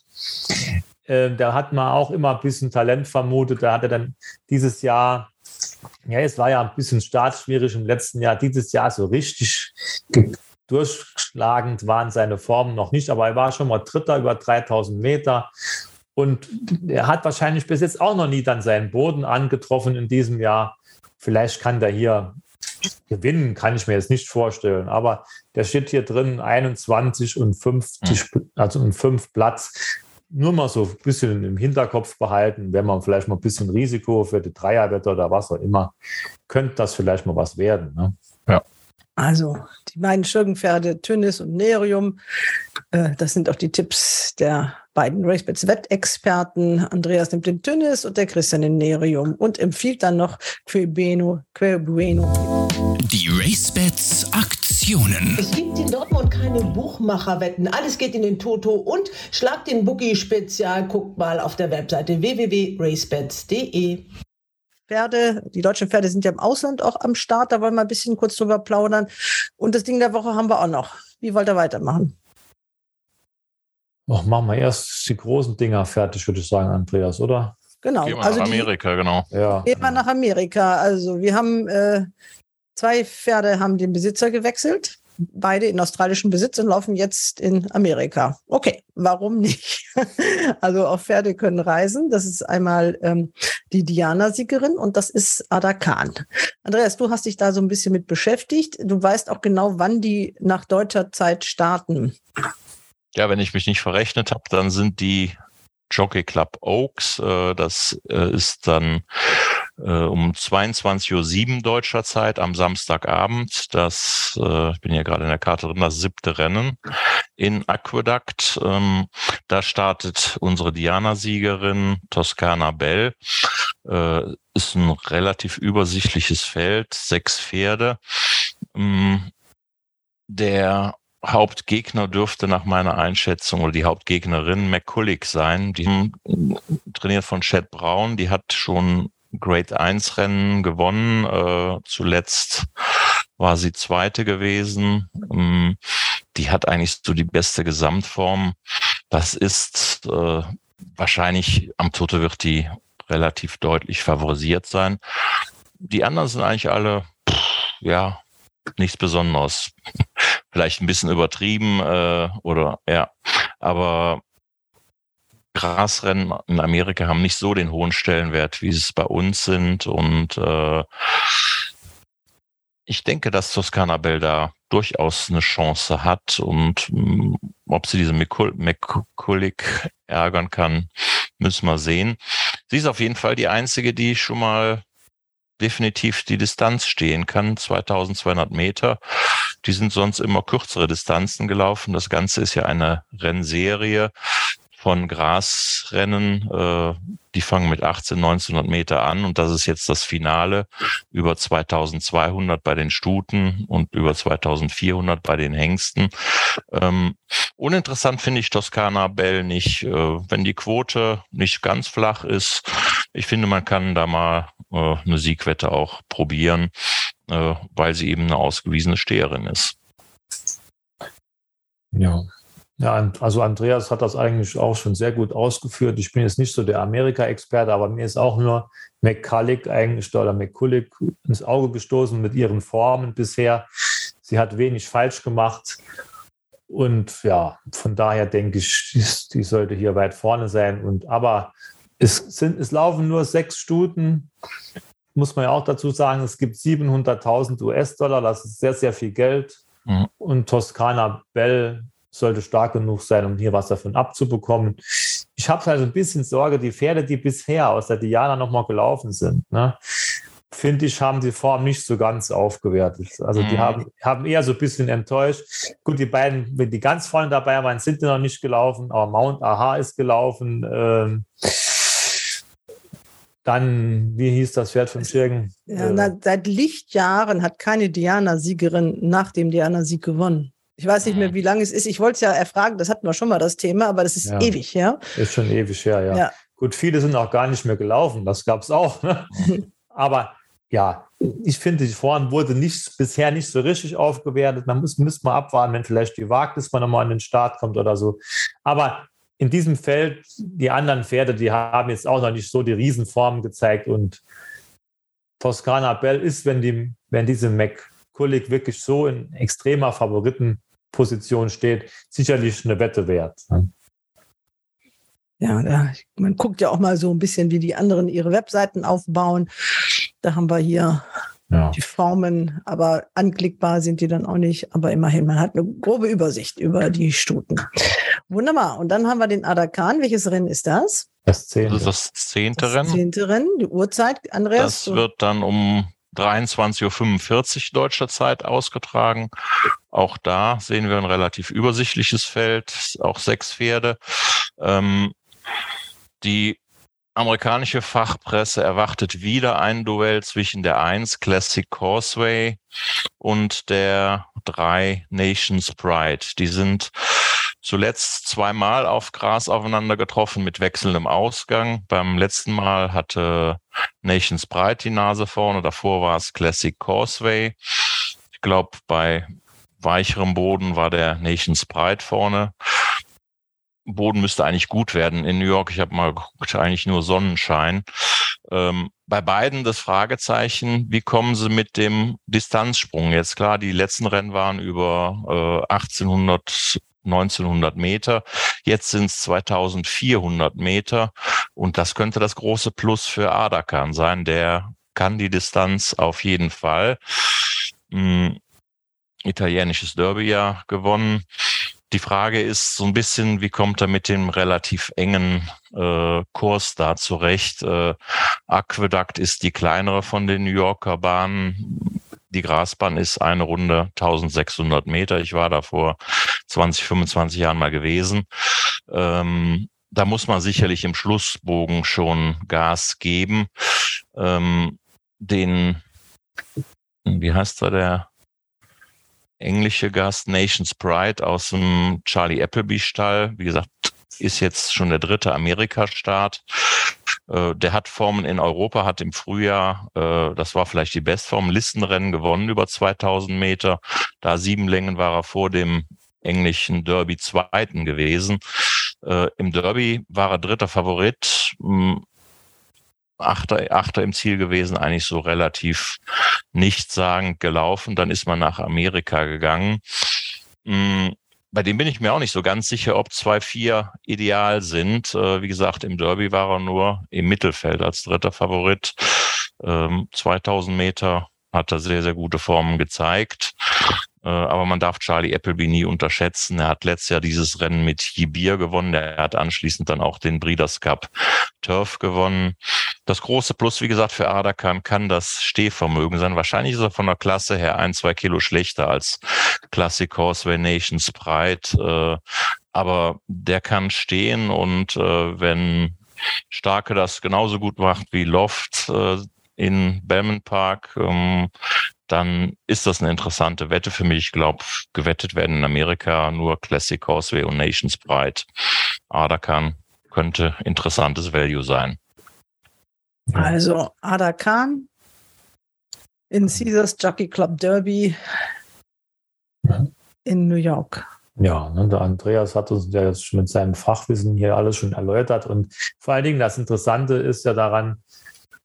äh, da hat man auch immer ein bisschen Talent vermutet. Da hat er dann dieses Jahr, ja, es war ja ein bisschen startschwierig im letzten Jahr, dieses Jahr so richtig durchschlagend waren seine Formen noch nicht, aber er war schon mal Dritter über 3000 Meter. Und er hat wahrscheinlich bis jetzt auch noch nie dann seinen Boden angetroffen in diesem Jahr. Vielleicht kann der hier gewinnen, kann ich mir jetzt nicht vorstellen. Aber der steht hier drin 21 und 50, also um 5 Platz nur mal so ein bisschen im Hinterkopf behalten, wenn man vielleicht mal ein bisschen Risiko für die Dreierwetter oder was auch immer, könnte das vielleicht mal was werden. Ne? Ja. Also die beiden Schürgenpferde Tünnis und Nerium. Äh, das sind auch die Tipps der beiden Racebets Wettexperten. Andreas nimmt den Tünnis und der Christian den Nerium und empfiehlt dann noch Quebueno. Quebueno. Die Racebets Aktionen. Es gibt in Dortmund keine Buchmacherwetten. Alles geht in den Toto und schlagt den Bookie Spezial. Guckt mal auf der Webseite www.racebets.de. Pferde, die deutschen Pferde sind ja im Ausland auch am Start, da wollen wir ein bisschen kurz drüber plaudern. Und das Ding der Woche haben wir auch noch. Wie wollt ihr weitermachen? Ach, machen wir erst die großen Dinger fertig, würde ich sagen, Andreas, oder? Genau. Gehen wir also nach die- Amerika, genau. Ja. Gehen wir nach Amerika. Also wir haben äh, zwei Pferde haben den Besitzer gewechselt. Beide in australischen Besitz und laufen jetzt in Amerika. Okay, warum nicht? also auch Pferde können reisen. Das ist einmal ähm, die Diana-Siegerin und das ist Ada Khan. Andreas, du hast dich da so ein bisschen mit beschäftigt. Du weißt auch genau, wann die nach deutscher Zeit starten. Ja, wenn ich mich nicht verrechnet habe, dann sind die Jockey Club Oaks, äh, das äh, ist dann äh, um 22.07 Uhr deutscher Zeit am Samstagabend. Das, äh, ich bin ja gerade in der Karte drin, das siebte Rennen in Aqueduct. Ähm, da startet unsere Diana-Siegerin Toscana Bell. Äh, ist ein relativ übersichtliches Feld, sechs Pferde. Ähm, der Hauptgegner dürfte nach meiner Einschätzung oder die Hauptgegnerin McCulloch sein. Die trainiert von Chad Brown. Die hat schon Grade 1 Rennen gewonnen. Äh, zuletzt war sie Zweite gewesen. Ähm, die hat eigentlich so die beste Gesamtform. Das ist äh, wahrscheinlich am Toto wird die relativ deutlich favorisiert sein. Die anderen sind eigentlich alle, pff, ja, nichts Besonderes. Vielleicht ein bisschen übertrieben äh, oder ja, aber Grasrennen in Amerika haben nicht so den hohen Stellenwert, wie es bei uns sind und äh, ich denke, dass Toscana Bell da durchaus eine Chance hat und mh, ob sie diese McCull- McCulloch ärgern kann, müssen wir sehen. Sie ist auf jeden Fall die einzige, die schon mal definitiv die Distanz stehen kann, 2200 Meter. Die sind sonst immer kürzere Distanzen gelaufen. Das Ganze ist ja eine Rennserie von Grasrennen. Äh, die fangen mit 18, 1900 Meter an und das ist jetzt das Finale über 2200 bei den Stuten und über 2400 bei den Hengsten. Ähm, uninteressant finde ich Toskana Bell nicht, äh, wenn die Quote nicht ganz flach ist. Ich finde, man kann da mal äh, eine Siegwette auch probieren, äh, weil sie eben eine ausgewiesene Steherin ist. Ja. Ja, also Andreas hat das eigentlich auch schon sehr gut ausgeführt. Ich bin jetzt nicht so der Amerika-Experte, aber mir ist auch nur McCulloch eigentlich oder McCulloch ins Auge gestoßen mit ihren Formen bisher. Sie hat wenig falsch gemacht. Und ja, von daher denke ich, die, die sollte hier weit vorne sein. Und aber es sind, es laufen nur sechs Stuten. Muss man ja auch dazu sagen, es gibt 700.000 US-Dollar. Das ist sehr, sehr viel Geld. Mhm. Und Toskana Bell sollte stark genug sein, um hier was davon abzubekommen. Ich habe halt ein bisschen Sorge, die Pferde, die bisher aus der Diana nochmal gelaufen sind, ne, finde ich, haben die Form nicht so ganz aufgewertet. Also die Mhm. haben, haben eher so ein bisschen enttäuscht. Gut, die beiden, wenn die ganz vorne dabei waren, sind die noch nicht gelaufen, aber Mount Aha ist gelaufen. Ähm, dann, wie hieß das Pferd von Schirgen? Ja, na, seit Lichtjahren hat keine Diana-Siegerin nach dem Diana-Sieg gewonnen. Ich weiß nicht mehr, wie lange es ist. Ich wollte es ja erfragen, das hatten wir schon mal das Thema, aber das ist Ja. ewig, ja. Ist schon ewig her, ja. Ja. Gut, viele sind auch gar nicht mehr gelaufen, das gab es auch. Ne? Aber ja, ich finde, die Form wurde nicht, bisher nicht so richtig aufgewertet. Man muss, müsste mal abwarten, wenn vielleicht die Wagnis mal nochmal an den Start kommt oder so. Aber in diesem Feld, die anderen Pferde, die haben jetzt auch noch nicht so die Riesenformen gezeigt. Und Toscana Bell ist, wenn, die, wenn diese McCulloch wirklich so in extremer Favoritenposition steht, sicherlich eine Wette wert. ne? Ja, da, man guckt ja auch mal so ein bisschen, wie die anderen ihre Webseiten aufbauen. Da haben wir hier Ja. die Formen, aber anklickbar sind die dann auch nicht. Aber immerhin, man hat eine grobe Übersicht über die Stuten. Wunderbar. Und dann haben wir den Adakan. Welches Rennen ist das? Das Das zehnte. ist das zehnte Das Rennen. zehnte Rennen. Die Uhrzeit, Andreas? Das wird dann um 23.45 Uhr deutscher Zeit ausgetragen. Auch da sehen wir ein relativ übersichtliches Feld, auch sechs Pferde. Ähm, die amerikanische Fachpresse erwartet wieder ein Duell zwischen der 1 Classic Causeway und der 3 Nations Pride. Die sind zuletzt zweimal auf Gras aufeinander getroffen mit wechselndem Ausgang. Beim letzten Mal hatte Nations Pride die Nase vorne, davor war es Classic Causeway. Ich glaube, bei weicherem Boden war der Nations Pride vorne. Boden müsste eigentlich gut werden in New York. Ich habe mal geguckt, eigentlich nur Sonnenschein. Ähm, bei beiden das Fragezeichen, wie kommen sie mit dem Distanzsprung? Jetzt klar, die letzten Rennen waren über äh, 1800 1900 Meter. Jetzt sind es 2400 Meter. Und das könnte das große Plus für Adakan sein. Der kann die Distanz auf jeden Fall. Hm, italienisches Derby ja gewonnen. Die Frage ist so ein bisschen, wie kommt er mit dem relativ engen äh, Kurs da zurecht? Äh, Aqueduct ist die kleinere von den New Yorker Bahnen. Die Grasbahn ist eine Runde 1600 Meter. Ich war da vor 20, 25 Jahren mal gewesen. Ähm, da muss man sicherlich im Schlussbogen schon Gas geben. Ähm, den, wie heißt er, der englische Gast Nations Pride aus dem Charlie Appleby Stall. Wie gesagt, ist jetzt schon der dritte Amerika-Start. Äh, der hat Formen in Europa, hat im Frühjahr, äh, das war vielleicht die Bestform, Listenrennen gewonnen über 2000 Meter. Da sieben Längen war er vor dem englischen Derby Zweiten gewesen. Äh, Im Derby war er dritter Favorit. Hm, Achter, Achter im Ziel gewesen, eigentlich so relativ nichtssagend gelaufen. Dann ist man nach Amerika gegangen. Hm, bei dem bin ich mir auch nicht so ganz sicher, ob 2-4 ideal sind. Äh, wie gesagt, im Derby war er nur im Mittelfeld als dritter Favorit. 2000 ähm, Meter hat er sehr, sehr gute Formen gezeigt. Äh, aber man darf Charlie Appleby nie unterschätzen. Er hat letztes Jahr dieses Rennen mit Jibir gewonnen. Er hat anschließend dann auch den Breeders Cup Turf gewonnen. Das große Plus, wie gesagt, für Adakan kann das Stehvermögen sein. Wahrscheinlich ist er von der Klasse her ein, zwei Kilo schlechter als Classic Horseway Nations Pride. Äh, aber der kann stehen und äh, wenn Starke das genauso gut macht wie Loft in Belmont Park, ähm, dann ist das eine interessante Wette für mich. Ich glaube, gewettet werden in Amerika nur Classic Horseway und Nations Pride. Adakan könnte interessantes Value sein. Also Adakan in Caesars Jockey Club Derby in New York. Ja, ne, der Andreas hat uns ja jetzt mit seinem Fachwissen hier alles schon erläutert. Und vor allen Dingen das Interessante ist ja daran,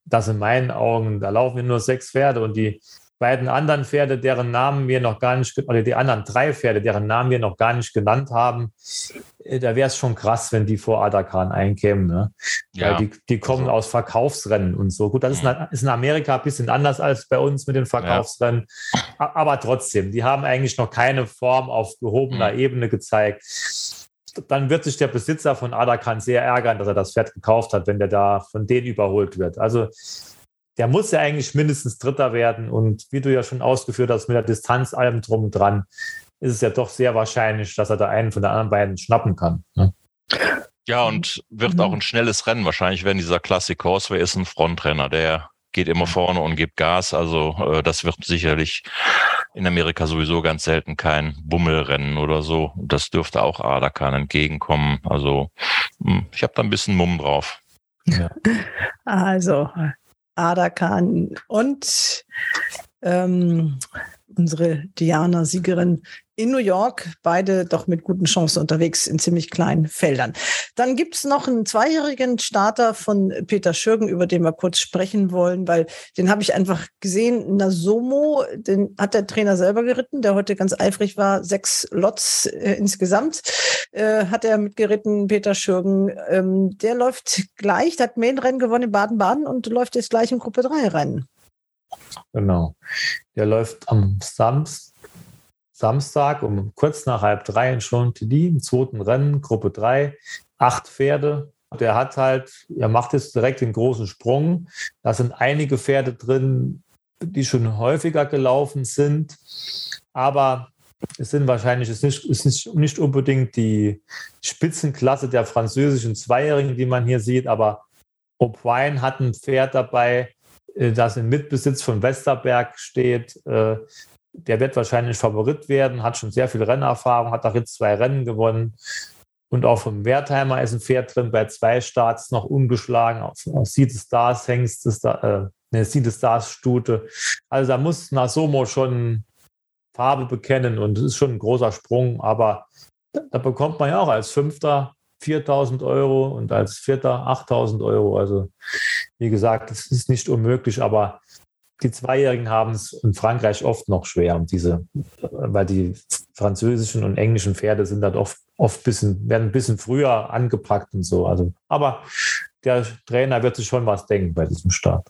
dass in meinen Augen, da laufen nur sechs Pferde und die beiden anderen Pferde, deren Namen wir noch gar nicht, oder die anderen drei Pferde, deren Namen wir noch gar nicht genannt haben, äh, da wäre es schon krass, wenn die vor Adakan einkämen. Ne? Ja. Weil die, die kommen also. aus Verkaufsrennen und so. Gut, das ist, in, ist in Amerika ein bisschen anders als bei uns mit den Verkaufsrennen. Ja. Aber trotzdem, die haben eigentlich noch keine Form auf gehobener mhm. Ebene gezeigt. Dann wird sich der Besitzer von Adakan sehr ärgern, dass er das Pferd gekauft hat, wenn der da von denen überholt wird. Also der muss ja eigentlich mindestens Dritter werden. Und wie du ja schon ausgeführt hast, mit der Distanz allem drum und dran, ist es ja doch sehr wahrscheinlich, dass er da einen von den anderen beiden schnappen kann. Ne? Ja, und wird mhm. auch ein schnelles Rennen. Wahrscheinlich werden dieser Classic Horseway ist ein Frontrenner, der geht immer vorne und gibt Gas. Also äh, das wird sicherlich in Amerika sowieso ganz selten kein Bummelrennen oder so. Das dürfte auch Adakan entgegenkommen. Also hm, ich habe da ein bisschen Mumm drauf. Ja. Also Adakan und ähm, unsere Diana-Siegerin in New York, beide doch mit guten Chancen unterwegs in ziemlich kleinen Feldern. Dann gibt es noch einen zweijährigen Starter von Peter Schürgen, über den wir kurz sprechen wollen, weil den habe ich einfach gesehen. Nasomo, den hat der Trainer selber geritten, der heute ganz eifrig war. Sechs Lots äh, insgesamt äh, hat er mitgeritten, Peter Schürgen. Ähm, der läuft gleich, der hat Main-Rennen gewonnen in Baden-Baden und läuft jetzt gleich im Gruppe 3 Rennen. Genau. Der läuft am Samstag Samstag um kurz nach halb drei in Chantilly im zweiten Rennen, Gruppe drei, acht Pferde. Der hat halt, er macht jetzt direkt den großen Sprung. Da sind einige Pferde drin, die schon häufiger gelaufen sind. Aber es sind wahrscheinlich, es ist nicht, ist nicht, unbedingt die Spitzenklasse der französischen Zweijährigen, die man hier sieht, aber O'Brien hat ein Pferd dabei, das im Mitbesitz von Westerberg steht. Äh, der wird wahrscheinlich Favorit werden, hat schon sehr viel Rennerfahrung, hat auch jetzt zwei Rennen gewonnen. Und auch vom Wertheimer ist ein Pferd drin, bei zwei Starts noch ungeschlagen. Auf Seed Stars Hengst äh, eine Seed Stars Stute. Also da muss Nasomo schon Farbe bekennen und es ist schon ein großer Sprung, aber da bekommt man ja auch als Fünfter 4000 Euro und als Vierter 8000 Euro. Also wie gesagt, es ist nicht unmöglich, aber die Zweijährigen haben es in Frankreich oft noch schwer, diese, weil die französischen und englischen Pferde sind dann oft, oft bisschen, werden ein bisschen früher angepackt und so. Also, aber der Trainer wird sich schon was denken bei diesem Start.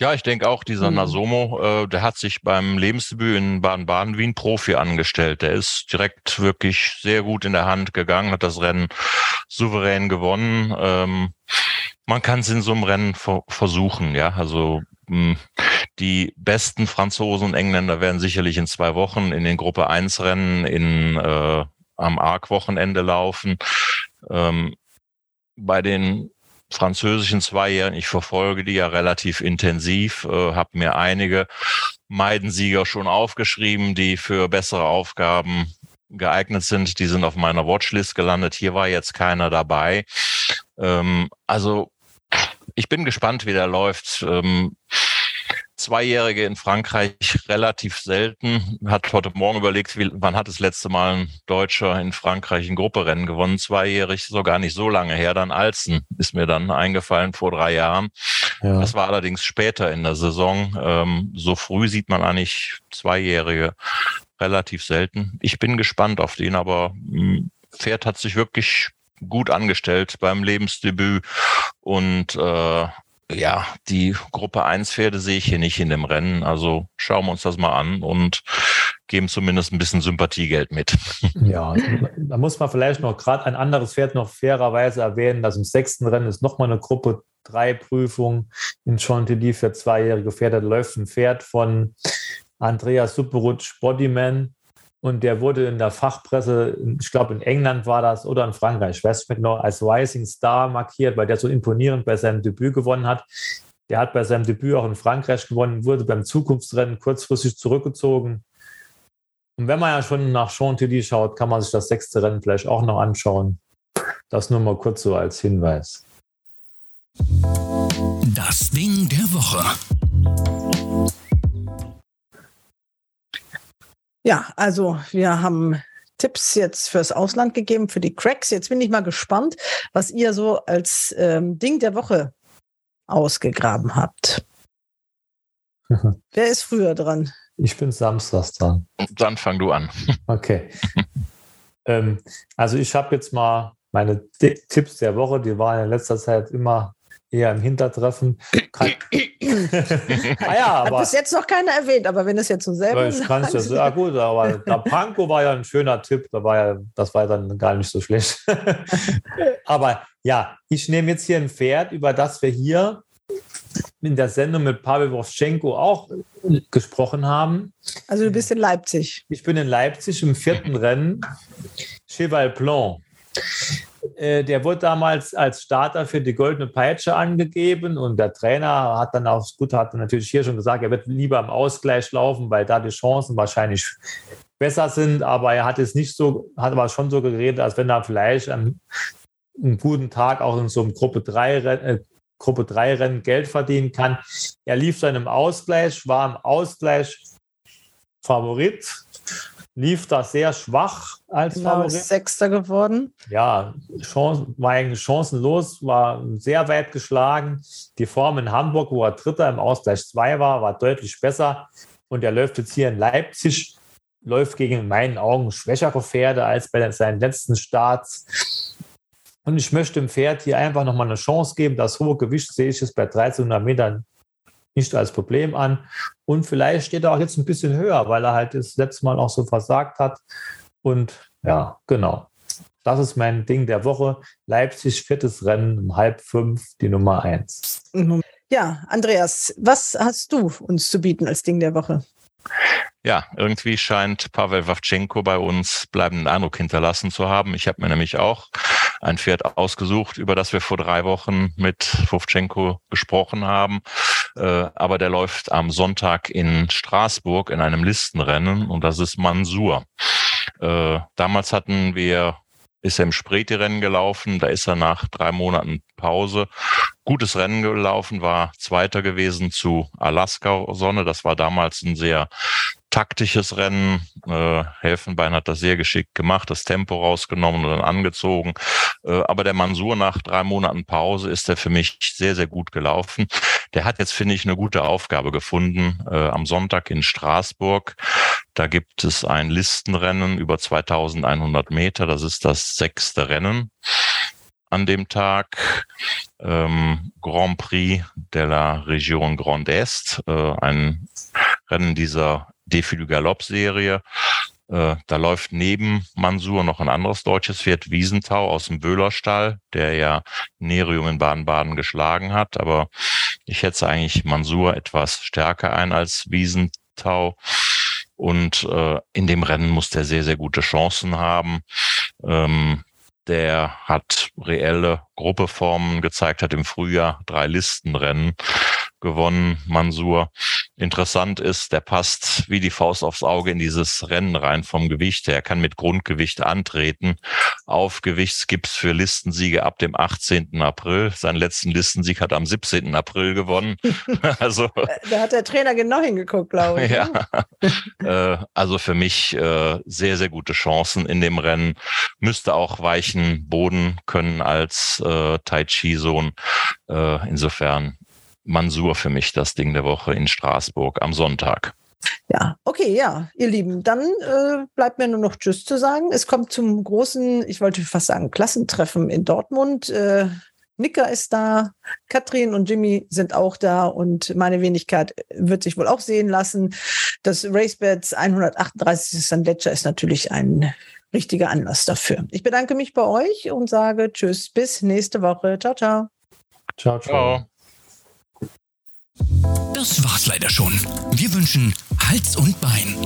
Ja, ich denke auch, dieser mhm. Nasomo, äh, der hat sich beim Lebensdebüt in Baden-Baden wie ein Profi angestellt. Der ist direkt wirklich sehr gut in der Hand gegangen, hat das Rennen souverän gewonnen. Ähm, man kann es in so einem Rennen versuchen, ja. Also mh, hm, die besten Franzosen und Engländer werden sicherlich in zwei Wochen in den Gruppe 1 Rennen in, äh, am ARC-Wochenende laufen. Ähm, bei den französischen Zweijährigen. Ich verfolge die ja relativ intensiv, äh, habe mir einige Meidensieger schon aufgeschrieben, die für bessere Aufgaben geeignet sind. Die sind auf meiner Watchlist gelandet. Hier war jetzt keiner dabei. Ähm, also ich bin gespannt, wie der läuft. Ähm, Zweijährige in Frankreich relativ selten. Hat heute Morgen überlegt, wie, wann hat das letzte Mal ein Deutscher in Frankreich ein Grupperennen gewonnen? Zweijährig, so gar nicht so lange her. Dann Alzen ist mir dann eingefallen vor drei Jahren. Ja. Das war allerdings später in der Saison. Ähm, so früh sieht man eigentlich Zweijährige relativ selten. Ich bin gespannt auf den, aber hm, Pferd hat sich wirklich gut angestellt beim Lebensdebüt und äh, ja, die Gruppe 1 Pferde sehe ich hier nicht in dem Rennen. Also schauen wir uns das mal an und geben zumindest ein bisschen Sympathiegeld mit. Ja, da muss man vielleicht noch gerade ein anderes Pferd noch fairerweise erwähnen, dass im sechsten Rennen ist nochmal eine Gruppe 3 Prüfung in Chantilly für zweijährige Pferde. Da läuft ein Pferd von Andreas Superutsch Bodyman und der wurde in der Fachpresse, ich glaube in England war das oder in Frankreich, ich weiß nicht genau, als Rising Star markiert, weil der so imponierend bei seinem Debüt gewonnen hat. Der hat bei seinem Debüt auch in Frankreich gewonnen, wurde beim Zukunftsrennen kurzfristig zurückgezogen. Und wenn man ja schon nach Chantilly schaut, kann man sich das sechste Rennen vielleicht auch noch anschauen. Das nur mal kurz so als Hinweis. Das Ding der Woche. Ja, also wir haben Tipps jetzt fürs Ausland gegeben, für die Cracks. Jetzt bin ich mal gespannt, was ihr so als ähm, Ding der Woche ausgegraben habt. Wer ist früher dran? Ich bin samstags dran. Dann fang du an. Okay. ähm, also ich habe jetzt mal meine Tipps der Woche, die waren in letzter Zeit immer eher im Hintertreffen. ah ja, aber, Hat bis jetzt noch keiner erwähnt, aber wenn es jetzt so selber Ich kann es ja sehr gut, aber der Panko war ja ein schöner Tipp, da war ja, das war dann gar nicht so schlecht. aber ja, ich nehme jetzt hier ein Pferd, über das wir hier in der Sendung mit Pavel Wovchenko auch gesprochen haben. Also du bist in Leipzig. Ich bin in Leipzig im vierten Rennen. Cheval Blanc. Äh, der wurde damals als Starter für die Goldene Peitsche angegeben und der Trainer hat dann auch, gut, hat natürlich hier schon gesagt, er wird lieber im Ausgleich laufen, weil da die Chancen wahrscheinlich besser sind, aber er hat es nicht so, hat aber schon so geredet, als wenn er vielleicht an einem guten Tag auch in so einem Gruppe 3 äh, Gruppe 3 Rennen Geld verdienen kann. Er lief dann im Ausgleich, war im Ausgleich Favorit lief da sehr schwach als genau, Favorit. Sechster geworden. Ja, Chancen, war eigentlich chancenlos, war sehr weit geschlagen. Die Form in Hamburg, wo er Dritter im Ausgleich 2 war, war deutlich besser. Und er läuft jetzt hier in Leipzig, läuft gegen in meinen Augen schwächere Pferde als bei seinen letzten Starts. Und ich möchte dem Pferd hier einfach nochmal eine Chance geben. Das hohe Gewicht sehe ich es bei 1300 Metern nicht als Problem an. Und vielleicht steht er auch jetzt ein bisschen höher, weil er halt das letzte Mal auch so versagt hat. Und ja, genau. Das ist mein Ding der Woche. Leipzig, viertes Rennen um halb fünf, die Nummer eins. Ja, Andreas, was hast du uns zu bieten als Ding der Woche? Ja, irgendwie scheint Pavel Wawtschenko bei uns bleibenden Eindruck hinterlassen zu haben. Ich habe mir nämlich auch ein Pferd ausgesucht, über das wir vor drei Wochen mit Wawtschenko gesprochen haben. Äh, aber der läuft am Sonntag in Straßburg in einem Listenrennen und das ist Mansur. Äh, damals hatten wir ist er im Spreti-Rennen gelaufen. Da ist er nach drei Monaten Pause gutes Rennen gelaufen, war Zweiter gewesen zu Alaska-Sonne. Das war damals ein sehr taktisches Rennen. Äh, Helfenbein hat das sehr geschickt gemacht, das Tempo rausgenommen und dann angezogen. Äh, aber der Mansur nach drei Monaten Pause ist er für mich sehr, sehr gut gelaufen. Der hat jetzt, finde ich, eine gute Aufgabe gefunden. Äh, am Sonntag in Straßburg, da gibt es ein Listenrennen über 2100 Meter. Das ist das sechste Rennen an dem Tag. Ähm, Grand Prix de la Region Grand Est, äh, ein Rennen dieser Defilü Galopp-Serie. Äh, da läuft neben Mansur noch ein anderes deutsches Pferd, Wiesenthau aus dem Böhlerstall, der ja Nerium in Baden-Baden geschlagen hat. Aber ich schätze eigentlich Mansur etwas stärker ein als Wiesenthau. Und äh, in dem Rennen muss der sehr, sehr gute Chancen haben. Ähm, der hat reelle Gruppeformen gezeigt, hat im Frühjahr drei Listenrennen gewonnen, Mansur. Interessant ist, der passt wie die Faust aufs Auge in dieses Rennen rein vom Gewicht. Er kann mit Grundgewicht antreten. Auf Gewichtsgips für Listensiege ab dem 18. April. Seinen letzten Listensieg hat er am 17. April gewonnen. also, da hat der Trainer genau hingeguckt, glaube ich. Ja. Ne? Äh, also für mich äh, sehr, sehr gute Chancen in dem Rennen. Müsste auch weichen Boden können als äh, Tai Chi-Sohn. insofern Mansur für mich das Ding der Woche in Straßburg am Sonntag. Ja, okay, ja, ihr Lieben, dann äh, bleibt mir nur noch Tschüss zu sagen. Es kommt zum großen, ich wollte fast sagen, Klassentreffen in Dortmund. Äh, Nicker ist da, Katrin und Jimmy sind auch da und meine Wenigkeit wird sich wohl auch sehen lassen. Das Racebeds 138. St. Ledger ist natürlich ein richtiger Anlass dafür. Ich bedanke mich bei euch und sage Tschüss, bis nächste Woche. Ciao, ciao. Ciao, ciao. Das war's leider schon. Wir wünschen Hals und Bein.